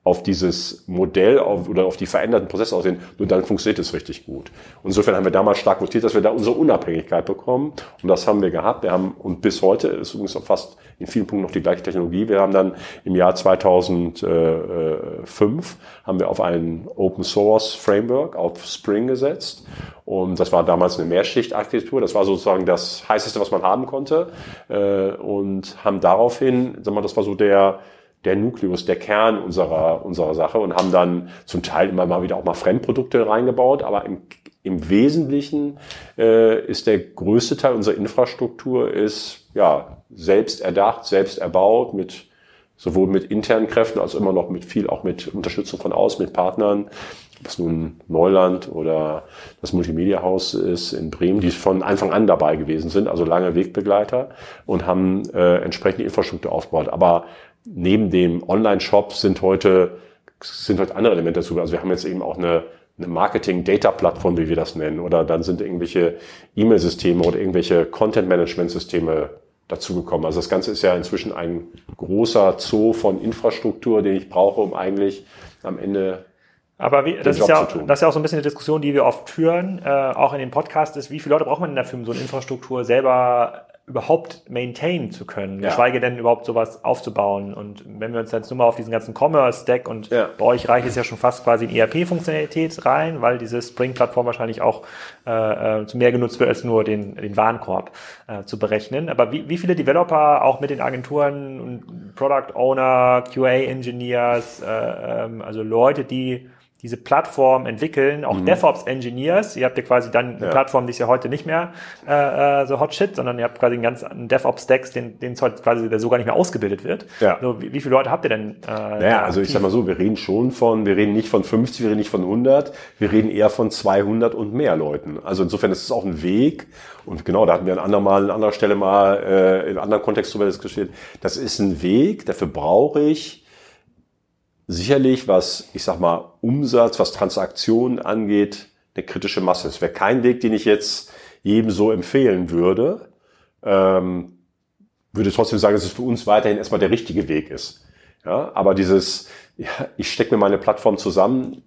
auf dieses Modell auf, oder auf die veränderten Prozesse aussehen, nur dann funktioniert es richtig gut. Und insofern haben wir damals stark votiert, dass wir da unsere Unabhängigkeit bekommen. Und das haben wir gehabt. Wir haben, und bis heute ist übrigens auch fast in vielen Punkten noch die gleiche Technologie. Wir haben dann im Jahr 2005 haben wir auf ein Open Source Framework auf Spring gesetzt. Und das war damals eine Mehrschichtarchitektur. Das war sozusagen das heißeste, was man haben konnte. Äh, und haben daraufhin, sagen wir, das war so der, der Nukleus, der Kern unserer, unserer Sache und haben dann zum Teil immer mal wieder auch mal Fremdprodukte reingebaut, aber im, im Wesentlichen äh, ist der größte Teil unserer Infrastruktur ist ja selbst erdacht, selbst erbaut mit sowohl mit internen Kräften als immer noch mit viel, auch mit Unterstützung von außen, mit Partnern, was nun Neuland oder das Multimedia-Haus ist in Bremen, die von Anfang an dabei gewesen sind, also lange Wegbegleiter und haben äh, entsprechende Infrastruktur aufgebaut. Aber neben dem Online-Shop sind heute, sind heute andere Elemente dazu. Also wir haben jetzt eben auch eine, eine Marketing-Data-Plattform, wie wir das nennen, oder dann sind irgendwelche E-Mail-Systeme oder irgendwelche Content-Management-Systeme dazugekommen. Also das Ganze ist ja inzwischen ein großer Zoo von Infrastruktur, den ich brauche, um eigentlich am Ende aber wie, das, ist ja, das ist ja auch so ein bisschen eine Diskussion, die wir oft führen, äh, auch in dem Podcast, ist, wie viele Leute braucht man denn dafür, um so eine Infrastruktur selber überhaupt maintain zu können, ja. geschweige denn überhaupt sowas aufzubauen. Und wenn wir uns jetzt nur mal auf diesen ganzen Commerce-Stack und ja. bei euch reicht es ja schon fast quasi in ERP-Funktionalität rein, weil diese Spring-Plattform wahrscheinlich auch äh, äh, zu mehr genutzt wird, als nur den, den Warenkorb äh, zu berechnen. Aber wie, wie viele Developer auch mit den Agenturen und Product Owner, QA-Engineers, äh, ähm, also Leute, die diese Plattform entwickeln, auch mhm. DevOps-Engineers. Ihr habt ja quasi dann eine ja. Plattform, die ist ja heute nicht mehr äh, äh so Hot Shit, sondern ihr habt quasi einen ganz DevOps-Stacks, den, den heute quasi der sogar nicht mehr ausgebildet wird. Ja. So, wie, wie viele Leute habt ihr denn? Äh, naja, also ich sag mal so, wir reden schon von, wir reden nicht von 50, wir reden nicht von 100, wir reden eher von 200 und mehr Leuten. Also insofern ist es auch ein Weg. Und genau, da hatten wir an andermal, an anderer Stelle mal äh, in einem anderen Kontext drüber diskutiert. Das ist ein Weg, dafür brauche ich sicherlich, was, ich sag mal, Umsatz, was Transaktionen angeht, eine kritische Masse. Es wäre kein Weg, den ich jetzt jedem so empfehlen würde. Ähm, würde trotzdem sagen, dass es für uns weiterhin erstmal der richtige Weg ist. Ja, aber dieses, ja, ich stecke mir meine Plattform zusammen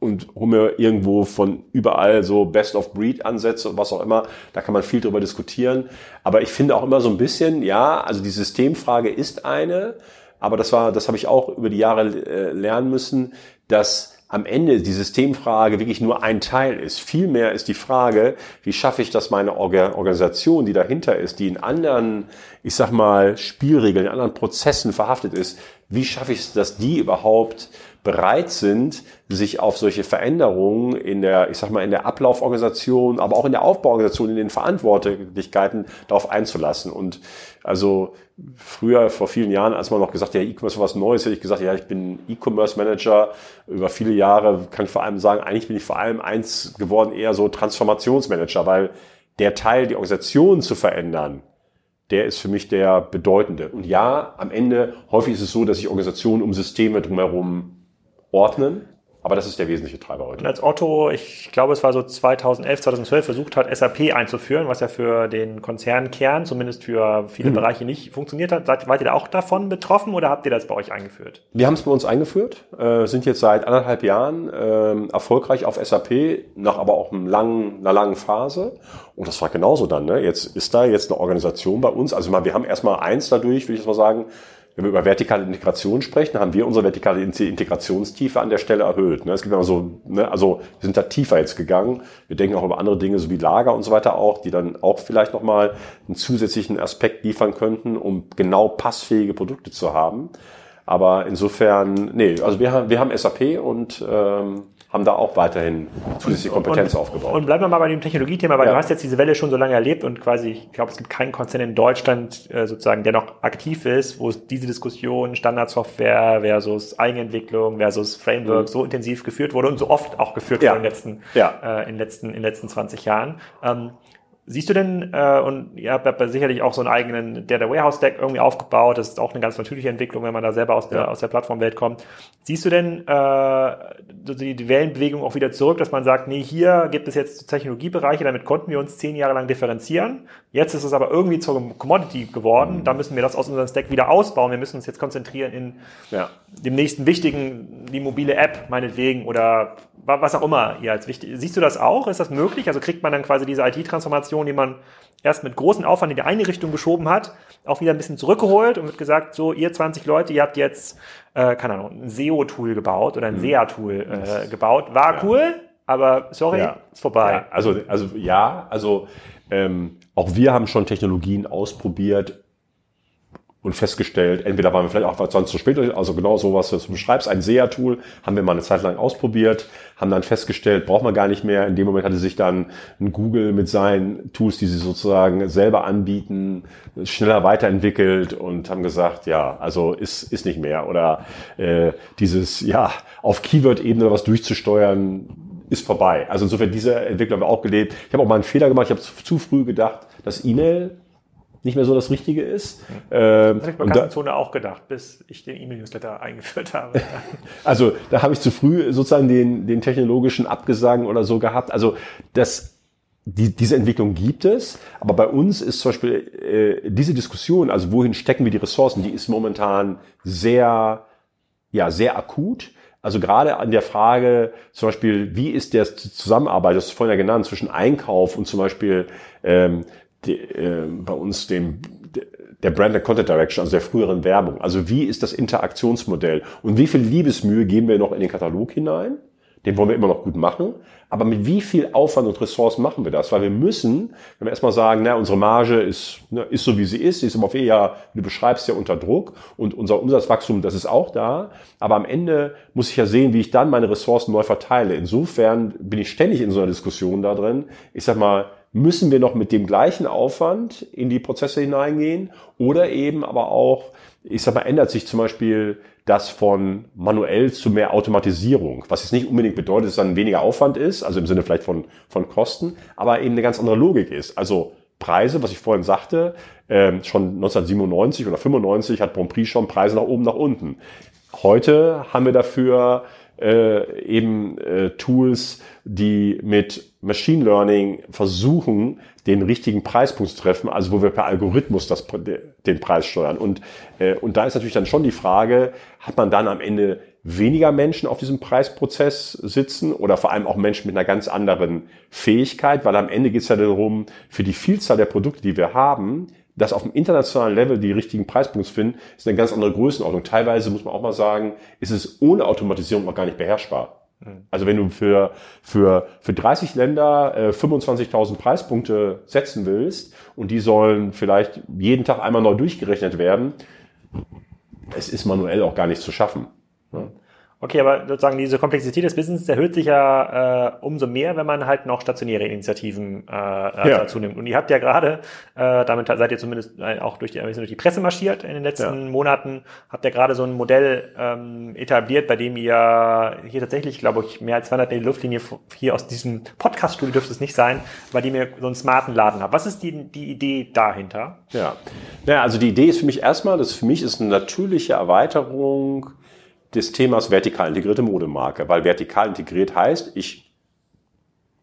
und hole mir irgendwo von überall so Best-of-Breed-Ansätze und was auch immer, da kann man viel drüber diskutieren. Aber ich finde auch immer so ein bisschen, ja, also die Systemfrage ist eine, aber das war, das habe ich auch über die Jahre äh, lernen müssen, dass am Ende die Systemfrage wirklich nur ein Teil ist. Vielmehr ist die Frage, wie schaffe ich das meine Organisation, die dahinter ist, die in anderen, ich sag mal, Spielregeln, in anderen Prozessen verhaftet ist, wie schaffe ich es, dass die überhaupt bereit sind, sich auf solche Veränderungen in der, ich sag mal, in der Ablauforganisation, aber auch in der Aufbauorganisation, in den Verantwortlichkeiten darauf einzulassen. Und also früher, vor vielen Jahren, als man noch gesagt hat, ja, E-Commerce war was Neues, hätte ich gesagt, ja, ich bin E-Commerce Manager. Über viele Jahre kann ich vor allem sagen, eigentlich bin ich vor allem eins geworden, eher so Transformationsmanager, weil der Teil, die Organisation zu verändern, der ist für mich der bedeutende. Und ja, am Ende, häufig ist es so, dass sich Organisationen um Systeme drumherum ordnen. Aber das ist der wesentliche Treiber heute. Und als Otto, ich glaube, es war so 2011, 2012 versucht hat, SAP einzuführen, was ja für den Konzernkern, zumindest für viele mhm. Bereiche nicht funktioniert hat. Seid, wart ihr da auch davon betroffen oder habt ihr das bei euch eingeführt? Wir haben es bei uns eingeführt, äh, sind jetzt seit anderthalb Jahren äh, erfolgreich auf SAP, nach aber auch einem langen, einer langen Phase. Und das war genauso dann. Ne? Jetzt ist da jetzt eine Organisation bei uns. Also mal, wir haben erstmal eins dadurch, will ich jetzt mal sagen, wenn wir über vertikale Integration sprechen, haben wir unsere vertikale Integrationstiefe an der Stelle erhöht. Ne? Es gibt immer so, ne, also wir sind da tiefer jetzt gegangen. Wir denken auch über andere Dinge, so wie Lager und so weiter auch, die dann auch vielleicht nochmal einen zusätzlichen Aspekt liefern könnten, um genau passfähige Produkte zu haben. Aber insofern, nee, also wir haben, wir haben SAP und ähm, haben da auch weiterhin zusätzliche Kompetenz und, aufgebaut. Und bleiben wir mal bei dem Technologiethema, weil ja. du hast jetzt diese Welle schon so lange erlebt und quasi, ich glaube, es gibt keinen Konzern in Deutschland äh, sozusagen, der noch aktiv ist, wo es diese Diskussion Standardsoftware versus Eigenentwicklung versus Framework mhm. so intensiv geführt wurde und so oft auch geführt ja. wurde in den letzten, ja. äh, in den letzten, in den letzten 20 Jahren. Ähm, Siehst du denn, äh, und ihr habt ja sicherlich auch so einen eigenen Data Warehouse Deck irgendwie aufgebaut, das ist auch eine ganz natürliche Entwicklung, wenn man da selber aus der, ja. aus der Plattformwelt kommt. Siehst du denn äh, die, die Wellenbewegung auch wieder zurück, dass man sagt, nee, hier gibt es jetzt Technologiebereiche, damit konnten wir uns zehn Jahre lang differenzieren. Jetzt ist es aber irgendwie zur Commodity geworden, mhm. da müssen wir das aus unserem Stack wieder ausbauen. Wir müssen uns jetzt konzentrieren in ja. dem nächsten wichtigen, die mobile App meinetwegen oder was auch immer ihr als wichtig. Siehst du das auch? Ist das möglich? Also kriegt man dann quasi diese IT-Transformation, die man erst mit großem Aufwand in die eine Richtung geschoben hat, auch wieder ein bisschen zurückgeholt und wird gesagt, so ihr 20 Leute, ihr habt jetzt, äh, keine Ahnung, ein SEO-Tool gebaut oder ein mhm. SEA-Tool äh, gebaut. War ja. cool, aber sorry, ja. ist vorbei. Ja, also, also ja, also ähm, auch wir haben schon Technologien ausprobiert, und festgestellt, entweder waren wir vielleicht auch sonst zu spät, also genau so, was du beschreibst, ein SEA-Tool, haben wir mal eine Zeit lang ausprobiert, haben dann festgestellt, braucht man gar nicht mehr. In dem Moment hatte sich dann ein Google mit seinen Tools, die sie sozusagen selber anbieten, schneller weiterentwickelt und haben gesagt, ja, also ist, ist nicht mehr. Oder äh, dieses, ja, auf Keyword-Ebene was durchzusteuern, ist vorbei. Also insofern, diese Entwicklung haben wir auch gelebt. Ich habe auch mal einen Fehler gemacht, ich habe zu, früh gedacht, dass E-Mail nicht mehr so das Richtige ist. Ähm, das habe ich bei Kassenzone auch gedacht, bis ich den E-Mail-Newsletter eingeführt habe. also da habe ich zu früh sozusagen den, den technologischen Abgesang oder so gehabt. Also das die, diese Entwicklung gibt es, aber bei uns ist zum Beispiel äh, diese Diskussion, also wohin stecken wir die Ressourcen, die ist momentan sehr, ja, sehr akut. Also gerade an der Frage zum Beispiel, wie ist der Zusammenarbeit, das ist vorhin ja genannt, zwischen Einkauf und zum Beispiel ähm, die, äh, bei uns dem der Brand Content Direction, also der früheren Werbung. Also wie ist das Interaktionsmodell und wie viel Liebesmühe geben wir noch in den Katalog hinein? Den wollen wir immer noch gut machen. Aber mit wie viel Aufwand und Ressourcen machen wir das? Weil wir müssen, wenn wir erstmal sagen, na, unsere Marge ist, ne, ist so wie sie ist, sie ist im auf ja, du beschreibst ja unter Druck und unser Umsatzwachstum, das ist auch da. Aber am Ende muss ich ja sehen, wie ich dann meine Ressourcen neu verteile. Insofern bin ich ständig in so einer Diskussion da drin. Ich sag mal, müssen wir noch mit dem gleichen Aufwand in die Prozesse hineingehen oder eben aber auch, ich sag mal, ändert sich zum Beispiel das von manuell zu mehr Automatisierung, was jetzt nicht unbedingt bedeutet, dass dann weniger Aufwand ist, also im Sinne vielleicht von, von Kosten, aber eben eine ganz andere Logik ist. Also Preise, was ich vorhin sagte, äh, schon 1997 oder 95 hat Bonprix schon Preise nach oben, nach unten. Heute haben wir dafür äh, eben äh, Tools, die mit Machine Learning versuchen, den richtigen Preispunkt zu treffen, also wo wir per Algorithmus das, den Preis steuern. Und, äh, und da ist natürlich dann schon die Frage, hat man dann am Ende weniger Menschen auf diesem Preisprozess sitzen oder vor allem auch Menschen mit einer ganz anderen Fähigkeit, weil am Ende geht es ja darum, für die Vielzahl der Produkte, die wir haben, das auf dem internationalen Level die richtigen Preispunkte finden, ist eine ganz andere Größenordnung. Teilweise muss man auch mal sagen, ist es ohne Automatisierung noch gar nicht beherrschbar. Mhm. Also wenn du für, für, für 30 Länder äh, 25.000 Preispunkte setzen willst und die sollen vielleicht jeden Tag einmal neu durchgerechnet werden, es ist manuell auch gar nicht zu schaffen. Okay, aber sozusagen diese Komplexität des Business erhöht sich ja äh, umso mehr, wenn man halt noch stationäre Initiativen äh, äh ja. dazu nimmt. Und ihr habt ja gerade, äh, damit seid ihr zumindest äh, auch durch die, durch die Presse marschiert in den letzten ja. Monaten, habt ihr gerade so ein Modell ähm, etabliert, bei dem ihr hier tatsächlich, glaube ich, mehr als 200 Meter Luftlinie hier aus diesem Podcast-Studio dürfte es nicht sein, bei dem ihr so einen smarten Laden habt. Was ist die, die Idee dahinter? Ja, ja also die Idee ist für mich erstmal, das für mich ist eine natürliche Erweiterung des Themas vertikal integrierte Modemarke, weil vertikal integriert heißt, ich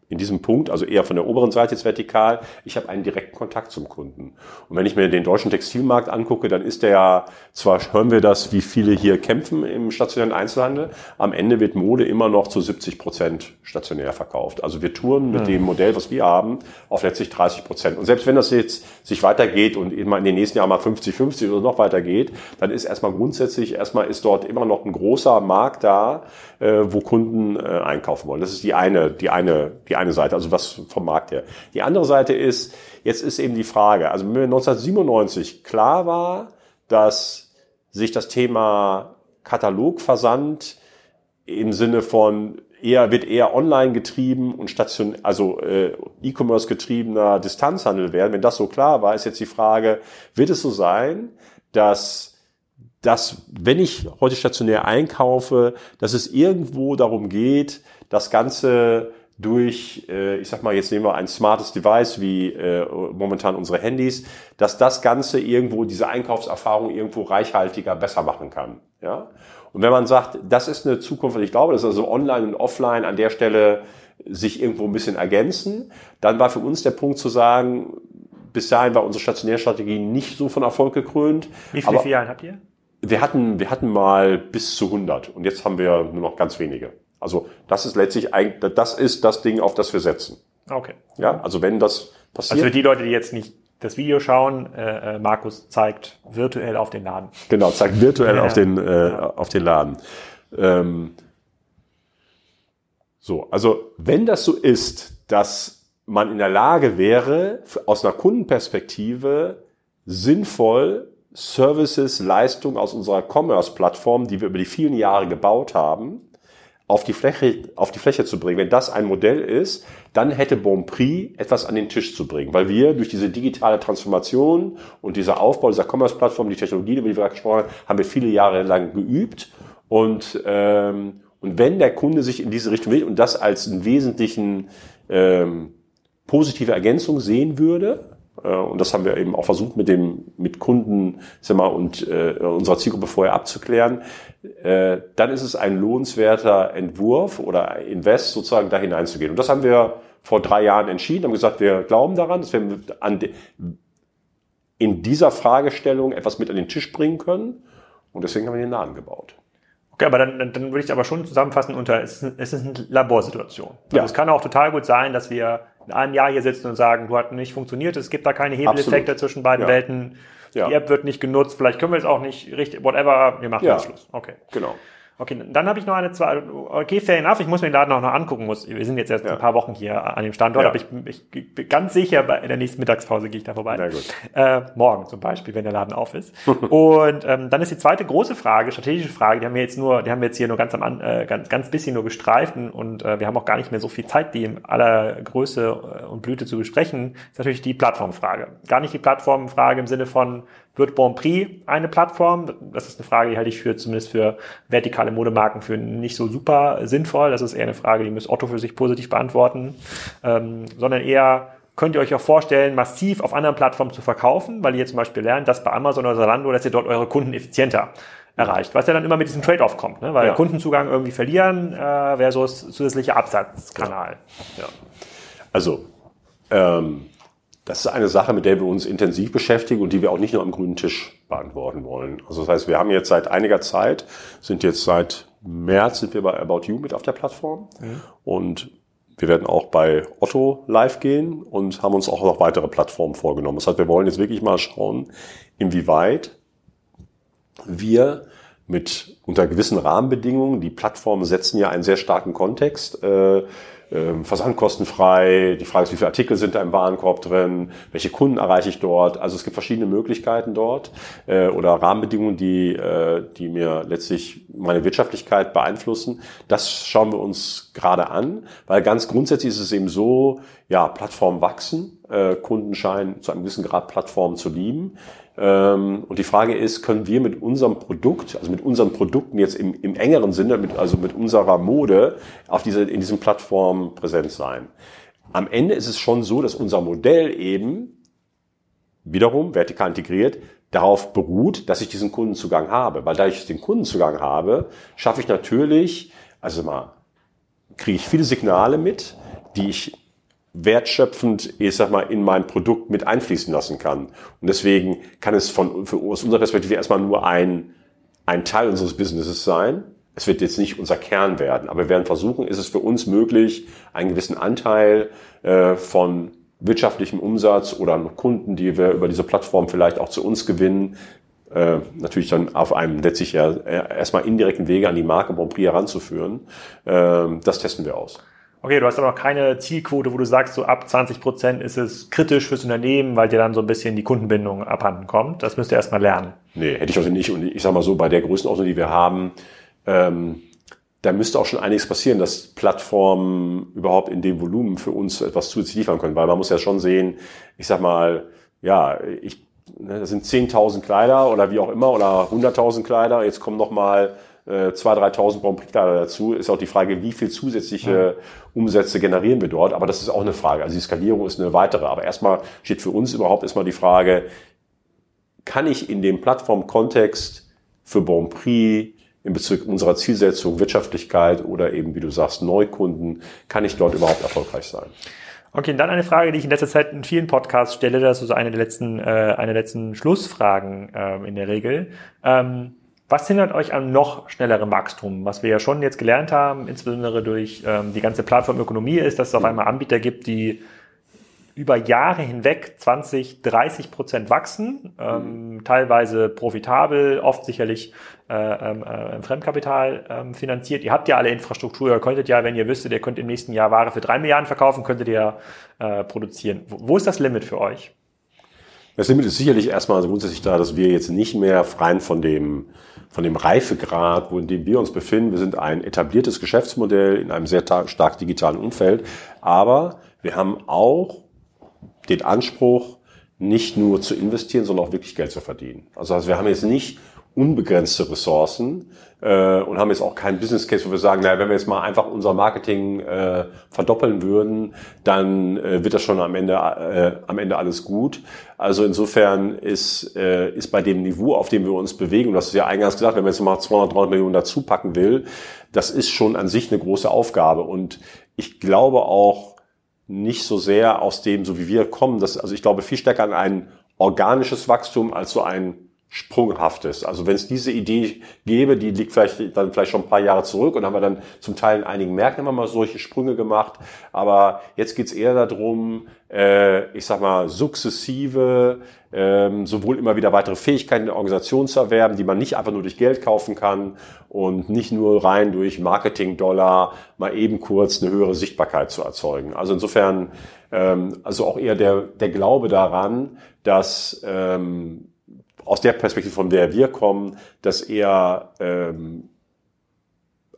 in diesem Punkt, also eher von der oberen Seite jetzt vertikal, ich habe einen direkten Kontakt zum Kunden. Und wenn ich mir den deutschen Textilmarkt angucke, dann ist der ja, zwar hören wir das, wie viele hier kämpfen im stationären Einzelhandel, am Ende wird Mode immer noch zu 70 Prozent stationär verkauft. Also wir touren mit ja. dem Modell, was wir haben, auf letztlich 30 Prozent. Und selbst wenn das jetzt sich weitergeht und in den nächsten Jahren mal 50-50 oder noch weitergeht, dann ist erstmal grundsätzlich, erstmal ist dort immer noch ein großer Markt da, äh, wo Kunden äh, einkaufen wollen. Das ist die eine, die eine, die eine Seite, also was vom Markt her. Die andere Seite ist, jetzt ist eben die Frage, also wenn mir 1997 klar war, dass sich das Thema Katalogversand im Sinne von eher wird eher online getrieben und station also äh, E-Commerce getriebener Distanzhandel werden. Wenn das so klar war, ist jetzt die Frage, wird es so sein, dass dass wenn ich heute stationär einkaufe, dass es irgendwo darum geht, das Ganze durch, äh, ich sag mal, jetzt nehmen wir ein smartes Device wie äh, momentan unsere Handys, dass das Ganze irgendwo diese Einkaufserfahrung irgendwo reichhaltiger besser machen kann. Ja? Und wenn man sagt, das ist eine Zukunft, und ich glaube, dass also online und offline an der Stelle sich irgendwo ein bisschen ergänzen, dann war für uns der Punkt zu sagen, bis dahin war unsere Stationärstrategie nicht so von Erfolg gekrönt. Wie viele Filialen habt ihr? Wir hatten, wir hatten mal bis zu 100 und jetzt haben wir nur noch ganz wenige. Also das ist letztlich eigentlich, das ist das Ding, auf das wir setzen. Okay. Ja, also wenn das passiert. Also für die Leute, die jetzt nicht das Video schauen, äh, äh Markus zeigt virtuell auf den Laden. Genau, zeigt virtuell ja. auf den äh, auf den Laden. Ähm, so, also wenn das so ist, dass man in der Lage wäre, aus einer Kundenperspektive sinnvoll Services, Leistungen aus unserer Commerce-Plattform, die wir über die vielen Jahre gebaut haben, auf die Fläche, auf die Fläche zu bringen. Wenn das ein Modell ist, dann hätte Bonprix etwas an den Tisch zu bringen, weil wir durch diese digitale Transformation und dieser Aufbau dieser Commerce-Plattform, die Technologie, über die wir gesprochen haben, haben wir viele Jahre lang geübt und ähm, und wenn der Kunde sich in diese Richtung will und das als einen wesentlichen ähm, positive Ergänzung sehen würde, und das haben wir eben auch versucht mit dem mit Kunden sag mal, und äh, unserer Zielgruppe vorher abzuklären, äh, dann ist es ein lohnenswerter Entwurf oder Invest sozusagen da hineinzugehen. Und das haben wir vor drei Jahren entschieden, haben gesagt, wir glauben daran, dass wir an de, in dieser Fragestellung etwas mit an den Tisch bringen können. Und deswegen haben wir den Laden gebaut. Okay, aber dann, dann, dann würde ich aber schon zusammenfassen unter, es ist, es ist eine Laborsituation. Also ja. es kann auch total gut sein, dass wir in einem Jahr hier sitzen und sagen, du hat nicht funktioniert, es gibt da keine Hebeleffekte Absolut. zwischen beiden ja. Welten, ja. die App wird nicht genutzt, vielleicht können wir es auch nicht richtig, whatever, wir machen ja. Schluss. Okay. Genau. Okay, dann habe ich noch eine zwei. Okay, fair enough. Ich muss mir den Laden auch noch angucken. Muss. Wir sind jetzt erst ja. ein paar Wochen hier an dem Standort, ja. aber ich, ich bin ganz sicher, bei, in der nächsten Mittagspause gehe ich da vorbei. Sehr gut. Äh, morgen zum Beispiel, wenn der Laden auf ist. und ähm, dann ist die zweite große Frage, strategische Frage. Die haben wir jetzt nur, die haben wir jetzt hier nur ganz am äh, ganz ganz bisschen nur gestreift und äh, wir haben auch gar nicht mehr so viel Zeit, die in aller Größe äh, und Blüte zu besprechen. Ist natürlich die Plattformfrage. Gar nicht die Plattformfrage im Sinne von wird Bonprix eine Plattform? Das ist eine Frage, die halte ich für zumindest für vertikale Modemarken für nicht so super sinnvoll. Das ist eher eine Frage, die muss Otto für sich positiv beantworten, ähm, sondern eher könnt ihr euch auch vorstellen, massiv auf anderen Plattformen zu verkaufen, weil ihr zum Beispiel lernt, dass bei Amazon oder Zalando, dass ihr dort eure Kunden effizienter erreicht, was ja dann immer mit diesem Trade-off kommt, ne? weil ja. Kundenzugang irgendwie verlieren äh, versus zusätzlicher Absatzkanal. Ja. ja. Also ähm, das ist eine Sache, mit der wir uns intensiv beschäftigen und die wir auch nicht nur am grünen Tisch beantworten wollen. Also das heißt, wir haben jetzt seit einiger Zeit, sind jetzt seit März sind wir bei About You mit auf der Plattform mhm. und wir werden auch bei Otto live gehen und haben uns auch noch weitere Plattformen vorgenommen. Das heißt, wir wollen jetzt wirklich mal schauen, inwieweit wir mit unter gewissen Rahmenbedingungen, die Plattformen setzen ja einen sehr starken Kontext, äh, versandkostenfrei. Die Frage ist, wie viele Artikel sind da im Warenkorb drin? Welche Kunden erreiche ich dort? Also es gibt verschiedene Möglichkeiten dort äh, oder Rahmenbedingungen, die, äh, die mir letztlich meine Wirtschaftlichkeit beeinflussen. Das schauen wir uns gerade an, weil ganz grundsätzlich ist es eben so, ja, Plattformen wachsen, äh, Kunden scheinen zu einem gewissen Grad Plattformen zu lieben. Ähm, und die Frage ist, können wir mit unserem Produkt, also mit unseren Produkten jetzt im, im engeren Sinne, mit, also mit unserer Mode auf diese, in diesen Plattformen präsent sein? Am Ende ist es schon so, dass unser Modell eben wiederum vertikal integriert darauf beruht, dass ich diesen Kundenzugang habe. Weil da ich den Kundenzugang habe, schaffe ich natürlich, also mal, kriege ich viele Signale mit, die ich wertschöpfend, ich sag mal, in mein Produkt mit einfließen lassen kann. Und deswegen kann es von, für, aus unserer Perspektive erstmal nur ein, ein Teil unseres Businesses sein. Es wird jetzt nicht unser Kern werden, aber wir werden versuchen, ist es für uns möglich, einen gewissen Anteil äh, von wirtschaftlichem Umsatz oder Kunden, die wir über diese Plattform vielleicht auch zu uns gewinnen, äh, natürlich dann auf einem letztlich ja äh, erstmal indirekten Wege an die Marke Bonprix heranzuführen. Äh, das testen wir aus. Okay, du hast aber noch keine Zielquote, wo du sagst, so ab 20 Prozent ist es kritisch fürs Unternehmen, weil dir dann so ein bisschen die Kundenbindung abhanden kommt. Das müsst ihr erstmal lernen. Nee, hätte ich also nicht. Und ich sag mal so, bei der Größenordnung, die wir haben, ähm, da müsste auch schon einiges passieren, dass Plattformen überhaupt in dem Volumen für uns etwas zusätzlich liefern können. Weil man muss ja schon sehen, ich sag mal, ja, ich, ne, das sind 10.000 Kleider oder wie auch immer oder 100.000 Kleider. Jetzt kommen noch mal äh, 2.000, 3.000 Grand Prix dazu. Ist auch die Frage, wie viel zusätzliche Umsätze generieren wir dort. Aber das ist auch eine Frage. Also die Skalierung ist eine weitere. Aber erstmal steht für uns überhaupt erstmal die Frage, kann ich in dem Plattformkontext für Bonprix in Bezug unserer Zielsetzung, Wirtschaftlichkeit oder eben, wie du sagst, Neukunden, kann ich dort überhaupt erfolgreich sein? Okay, dann eine Frage, die ich in letzter Zeit in vielen Podcasts stelle, das ist so eine der letzten, äh, eine der letzten Schlussfragen ähm, in der Regel. Ähm, was hindert euch an noch schnellerem Wachstum? Was wir ja schon jetzt gelernt haben, insbesondere durch ähm, die ganze Plattformökonomie, ist, dass es auf einmal Anbieter gibt, die über Jahre hinweg 20, 30 Prozent wachsen, ähm, mhm. teilweise profitabel, oft sicherlich äh, ähm, äh, Fremdkapital ähm, finanziert. Ihr habt ja alle Infrastruktur, ihr könntet ja, wenn ihr wüsstet, ihr könnt im nächsten Jahr Ware für drei Milliarden verkaufen, könntet ihr äh, produzieren. Wo, wo ist das Limit für euch? Das Limit ist sicherlich erstmal grundsätzlich da, dass wir jetzt nicht mehr rein von dem, von dem Reifegrad, wo in dem wir uns befinden, wir sind ein etabliertes Geschäftsmodell in einem sehr stark digitalen Umfeld, aber wir haben auch den Anspruch, nicht nur zu investieren, sondern auch wirklich Geld zu verdienen. Also, also wir haben jetzt nicht unbegrenzte Ressourcen äh, und haben jetzt auch keinen Business Case, wo wir sagen, naja, wenn wir jetzt mal einfach unser Marketing äh, verdoppeln würden, dann äh, wird das schon am Ende äh, am Ende alles gut. Also insofern ist äh, ist bei dem Niveau, auf dem wir uns bewegen, und das ist ja eingangs gesagt, wenn man jetzt mal 200, 300 Millionen dazu packen will, das ist schon an sich eine große Aufgabe und ich glaube auch nicht so sehr aus dem, so wie wir kommen, das, also ich glaube viel stärker an ein organisches Wachstum als so ein Sprunghaftes. Also wenn es diese Idee gäbe, die liegt vielleicht dann vielleicht schon ein paar Jahre zurück und haben wir dann zum Teil in einigen Märkten immer mal solche Sprünge gemacht. Aber jetzt geht's eher darum, äh, ich sag mal, sukzessive ähm, sowohl immer wieder weitere Fähigkeiten in der Organisation zu erwerben, die man nicht einfach nur durch Geld kaufen kann und nicht nur rein durch Marketing-Dollar mal eben kurz eine höhere Sichtbarkeit zu erzeugen. Also insofern, ähm, also auch eher der, der Glaube daran, dass ähm, aus der Perspektive, von der wir kommen, dass eher ähm,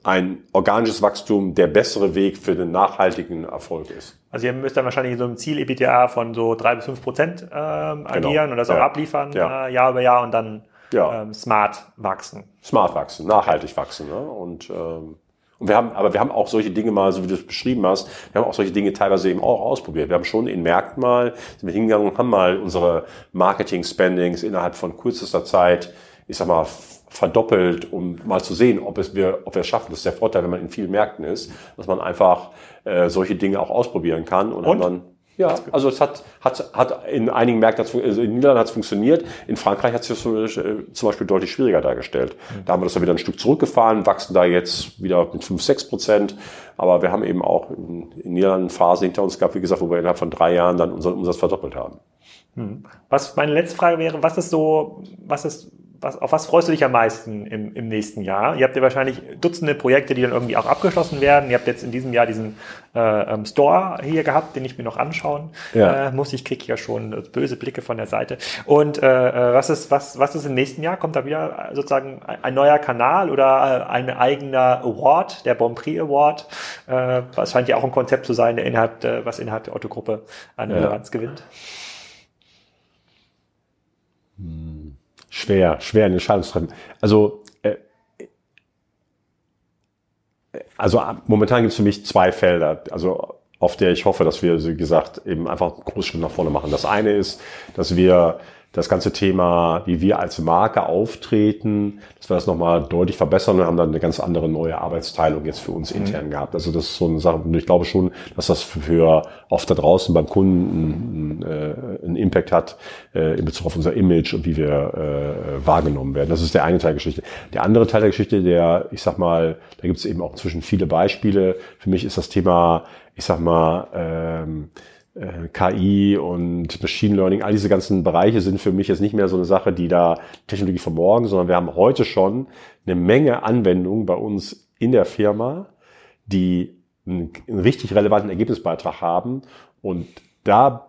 ein organisches Wachstum der bessere Weg für den nachhaltigen Erfolg ist. Also ihr müsst dann wahrscheinlich in so einem Ziel EBTA von so drei bis fünf Prozent ähm, agieren genau. und das ja. auch abliefern ja. äh, Jahr über Jahr und dann ja. ähm, smart wachsen. Smart wachsen, nachhaltig wachsen. Ne? Und ähm, und wir haben, aber wir haben auch solche Dinge mal, so wie du es beschrieben hast, wir haben auch solche Dinge teilweise eben auch ausprobiert. Wir haben schon in Märkten mal, sind wir hingegangen und haben mal unsere Marketing-Spendings innerhalb von kürzester Zeit, ich sag mal, verdoppelt, um mal zu sehen, ob es wir, ob wir es schaffen. Das ist der Vorteil, wenn man in vielen Märkten ist, dass man einfach äh, solche Dinge auch ausprobieren kann und, und? dann ja, also es hat, hat, hat in einigen Märkten, also in den Niederlanden hat es funktioniert, in Frankreich hat es sich äh, zum Beispiel deutlich schwieriger dargestellt. Mhm. Da haben wir das dann wieder ein Stück zurückgefahren, wachsen da jetzt wieder mit 5, 6 Prozent. Aber wir haben eben auch in, in Niederlanden Phasen hinter uns gehabt, wie gesagt, wo wir innerhalb von drei Jahren dann unseren Umsatz verdoppelt haben. Hm. Was meine letzte Frage wäre, was ist so, was ist was, auf was freust du dich am meisten im, im nächsten Jahr? Ihr habt ja wahrscheinlich Dutzende Projekte, die dann irgendwie auch abgeschlossen werden. Ihr habt jetzt in diesem Jahr diesen äh, ähm, Store hier gehabt, den ich mir noch anschauen ja. äh, muss. Ich kriege ja schon böse Blicke von der Seite. Und äh, äh, was ist was was ist im nächsten Jahr? Kommt da wieder sozusagen ein neuer Kanal oder äh, ein eigener Award, der Bon Prix Award? Äh, was scheint ja auch ein Konzept zu sein, der innerhalb, äh, was innerhalb der Otto-Gruppe an Relevanz ja. gewinnt. Hm schwer, schwer eine Entscheidung zu treffen. Also, äh, also momentan gibt es für mich zwei Felder, also auf der ich hoffe, dass wir, wie gesagt, eben einfach einen großen Schritt nach vorne machen. Das eine ist, dass wir das ganze Thema, wie wir als Marke auftreten, dass wir das nochmal deutlich verbessern und haben dann eine ganz andere neue Arbeitsteilung jetzt für uns mhm. intern mhm. gehabt. Also das ist so eine Sache, und ich glaube schon, dass das für oft da draußen beim Kunden einen, äh, einen Impact hat äh, in Bezug auf unser Image und wie wir äh, wahrgenommen werden. Das ist der eine Teil der Geschichte. Der andere Teil der Geschichte, der, ich sag mal, da gibt es eben auch zwischen viele Beispiele. Für mich ist das Thema, ich sag mal, ähm, äh, KI und Machine Learning, all diese ganzen Bereiche sind für mich jetzt nicht mehr so eine Sache, die da Technologie von morgen, sondern wir haben heute schon eine Menge Anwendungen bei uns in der Firma, die einen, einen richtig relevanten Ergebnisbeitrag haben. Und da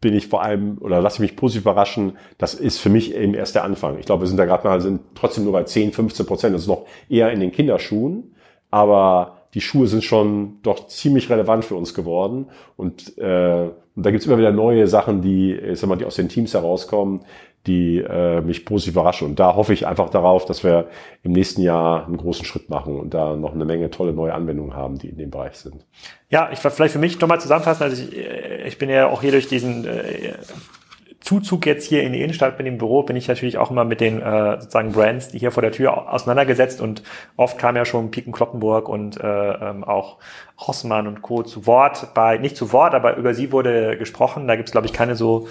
bin ich vor allem, oder lasse ich mich positiv überraschen, das ist für mich eben erst der Anfang. Ich glaube, wir sind da gerade mal, sind trotzdem nur bei 10, 15 Prozent. Das ist noch eher in den Kinderschuhen. Aber die Schuhe sind schon doch ziemlich relevant für uns geworden. Und, äh, und da gibt's immer wieder neue Sachen, die, ich sag mal, die aus den Teams herauskommen, die äh, mich positiv überraschen. Und da hoffe ich einfach darauf, dass wir im nächsten Jahr einen großen Schritt machen und da noch eine Menge tolle neue Anwendungen haben, die in dem Bereich sind. Ja, ich vielleicht für mich nochmal zusammenfassen. Also ich, ich bin ja auch hier durch diesen äh, Zuzug jetzt hier in die Innenstadt bin im Büro, bin ich natürlich auch immer mit den äh, sozusagen Brands, die hier vor der Tür auseinandergesetzt und oft kam ja schon Piken Kloppenburg und äh, ähm, auch Rossmann und Co. zu Wort, bei nicht zu Wort, aber über sie wurde gesprochen. Da gibt es, glaube ich, keine so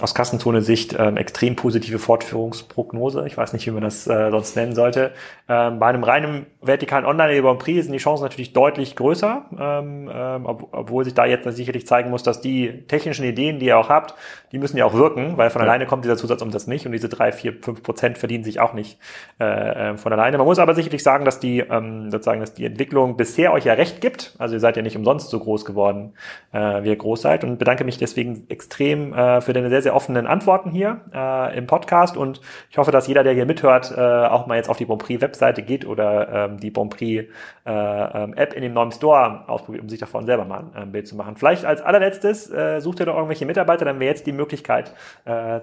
aus Kassenzone-Sicht ähm, extrem positive Fortführungsprognose. Ich weiß nicht, wie man das äh, sonst nennen sollte. Ähm, bei einem reinen vertikalen Online-Grand Prix sind die Chancen natürlich deutlich größer, ähm, ähm, ob, obwohl sich da jetzt sicherlich zeigen muss, dass die technischen Ideen, die ihr auch habt, die müssen ja auch wirken, weil von ja. alleine kommt dieser Zusatzumsatz nicht und diese drei, vier, fünf Prozent verdienen sich auch nicht äh, äh, von alleine. Man muss aber sicherlich sagen, dass die ähm, sozusagen, dass die Entwicklung bisher euch ja recht gibt. Also ihr seid ja nicht umsonst so groß geworden, äh, wie ihr groß seid und bedanke mich deswegen extrem äh, für deine sehr sehr, sehr offenen Antworten hier äh, im Podcast und ich hoffe, dass jeder, der hier mithört, äh, auch mal jetzt auf die Bonprix-Webseite geht oder ähm, die Bonprix äh, ähm, in dem neuen Store ausprobiert, um sich davon selber mal ein, ein Bild zu machen. Vielleicht als allerletztes äh, sucht ihr noch irgendwelche Mitarbeiter, dann wäre jetzt die Möglichkeit, äh,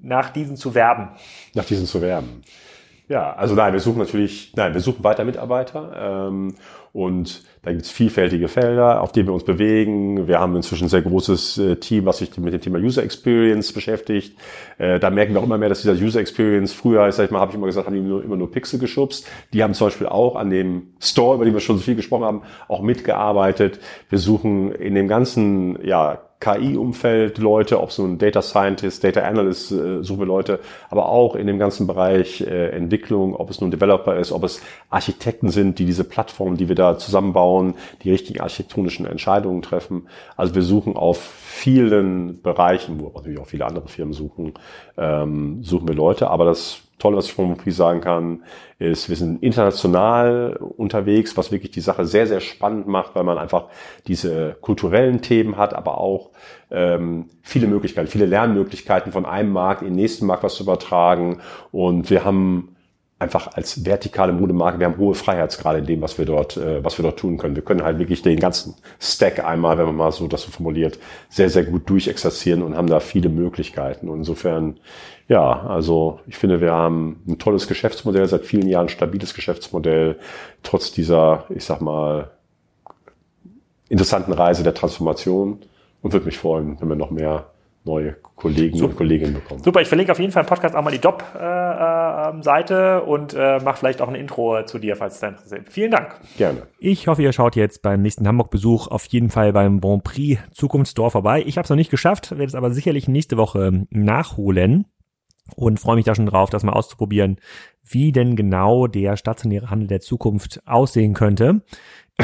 nach diesen zu werben. Nach diesen zu werben. Ja, also nein, wir suchen natürlich, nein, wir suchen weiter Mitarbeiter ähm, und da gibt es vielfältige Felder, auf denen wir uns bewegen. Wir haben inzwischen ein sehr großes äh, Team, was sich mit dem Thema User Experience beschäftigt. Äh, da merken wir auch immer mehr, dass dieser User Experience früher, sag ich mal, habe ich immer gesagt, haben die nur, immer nur Pixel geschubst. Die haben zum Beispiel auch an dem Store, über den wir schon so viel gesprochen haben, auch mitgearbeitet. Wir suchen in dem ganzen, ja, KI-Umfeld Leute, ob so ein Data Scientist, Data Analyst, äh, suchen wir Leute, aber auch in dem ganzen Bereich äh, Entwicklung, ob es nun Developer ist, ob es Architekten sind, die diese Plattform, die wir da zusammenbauen, die richtigen architektonischen Entscheidungen treffen. Also wir suchen auf vielen Bereichen, wo natürlich auch viele andere Firmen suchen, ähm, suchen wir Leute, aber das Tolle, was ich vom Monopoly sagen kann, ist, wir sind international unterwegs, was wirklich die Sache sehr, sehr spannend macht, weil man einfach diese kulturellen Themen hat, aber auch ähm, viele Möglichkeiten, viele Lernmöglichkeiten von einem Markt in den nächsten Markt was zu übertragen. Und wir haben einfach als vertikale Modemarke, wir haben hohe Freiheitsgrade in dem, was wir dort, äh, was wir dort tun können. Wir können halt wirklich den ganzen Stack einmal, wenn man mal so das so formuliert, sehr, sehr gut durchexerzieren und haben da viele Möglichkeiten. Und insofern, ja, also ich finde, wir haben ein tolles Geschäftsmodell, seit vielen Jahren stabiles Geschäftsmodell, trotz dieser, ich sag mal, interessanten Reise der Transformation und würde mich freuen, wenn wir noch mehr neue Kollegen Super. und Kolleginnen bekommen. Super, ich verlinke auf jeden Fall im Podcast auch mal die Job-Seite äh, ähm, und äh, mache vielleicht auch ein Intro zu dir, falls es da interessiert. Vielen Dank. Gerne. Ich hoffe, ihr schaut jetzt beim nächsten Hamburg-Besuch auf jeden Fall beim Bon Prix Zukunftsstore vorbei. Ich habe es noch nicht geschafft, werde es aber sicherlich nächste Woche nachholen und freue mich da schon drauf, das mal auszuprobieren, wie denn genau der stationäre Handel der Zukunft aussehen könnte.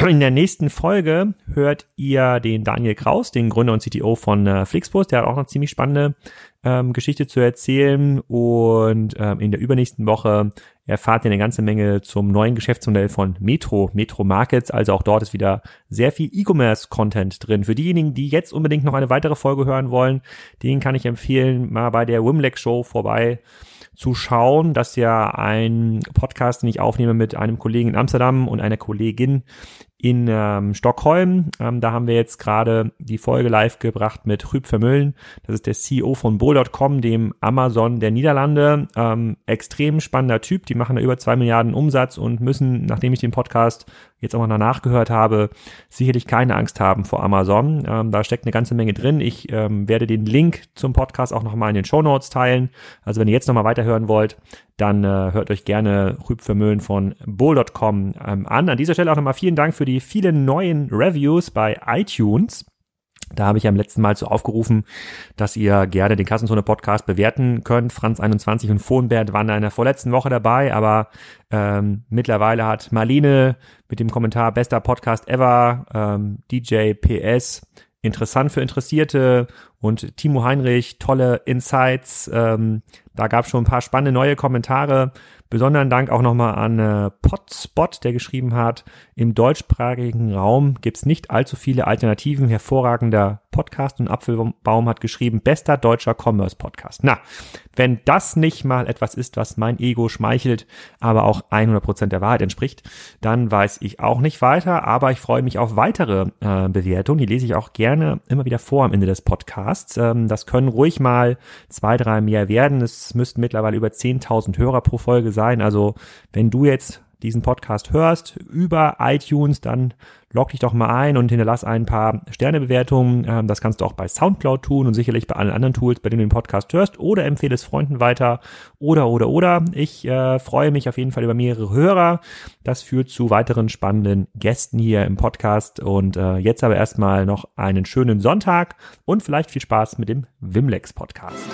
In der nächsten Folge hört ihr den Daniel Kraus, den Gründer und CTO von äh, Flixbus. Der hat auch eine ziemlich spannende ähm, Geschichte zu erzählen. Und ähm, in der übernächsten Woche erfahrt ihr eine ganze Menge zum neuen Geschäftsmodell von Metro, Metro Markets. Also auch dort ist wieder sehr viel E-Commerce-Content drin. Für diejenigen, die jetzt unbedingt noch eine weitere Folge hören wollen, denen kann ich empfehlen, mal bei der Wimleck Show vorbei zu schauen. Das ist ja ein Podcast, den ich aufnehme mit einem Kollegen in Amsterdam und einer Kollegin in ähm, Stockholm. Ähm, da haben wir jetzt gerade die Folge live gebracht mit Rüb Vermüllen. Das ist der CEO von Bol.com, dem Amazon der Niederlande. Ähm, extrem spannender Typ. Die machen da über zwei Milliarden Umsatz und müssen, nachdem ich den Podcast jetzt auch mal nachgehört habe, sicherlich keine Angst haben vor Amazon. Ähm, da steckt eine ganze Menge drin. Ich ähm, werde den Link zum Podcast auch nochmal in den Show Notes teilen. Also wenn ihr jetzt nochmal weiterhören wollt, dann äh, hört euch gerne Rüb Vermöhlen von Bull.com ähm, an. An dieser Stelle auch nochmal vielen Dank für die vielen neuen Reviews bei iTunes. Da habe ich am letzten Mal zu aufgerufen, dass ihr gerne den Kassenzone Podcast bewerten könnt. Franz21 und Fohnbert waren da in der vorletzten Woche dabei, aber ähm, mittlerweile hat Marlene mit dem Kommentar bester Podcast ever, ähm, DJ PS, interessant für Interessierte und Timo Heinrich, tolle Insights. Ähm, da gab es schon ein paar spannende neue Kommentare. Besonderen Dank auch nochmal an äh, Potspot, der geschrieben hat, im deutschsprachigen Raum gibt's nicht allzu viele Alternativen. Hervorragender Podcast und Apfelbaum hat geschrieben, bester deutscher Commerce-Podcast. Na, wenn das nicht mal etwas ist, was mein Ego schmeichelt, aber auch 100% der Wahrheit entspricht, dann weiß ich auch nicht weiter, aber ich freue mich auf weitere äh, Bewertungen. Die lese ich auch gerne immer wieder vor am Ende des Podcasts. Ähm, das können ruhig mal zwei, drei mehr werden. Es müssten mittlerweile über 10.000 Hörer pro Folge sein. Also wenn du jetzt diesen Podcast hörst über iTunes, dann log dich doch mal ein und hinterlass ein paar Sternebewertungen. Ähm, das kannst du auch bei Soundcloud tun und sicherlich bei allen anderen Tools, bei denen du den Podcast hörst oder empfehle es Freunden weiter oder oder oder. Ich äh, freue mich auf jeden Fall über mehrere Hörer. Das führt zu weiteren spannenden Gästen hier im Podcast und äh, jetzt aber erstmal noch einen schönen Sonntag und vielleicht viel Spaß mit dem Wimlex Podcast.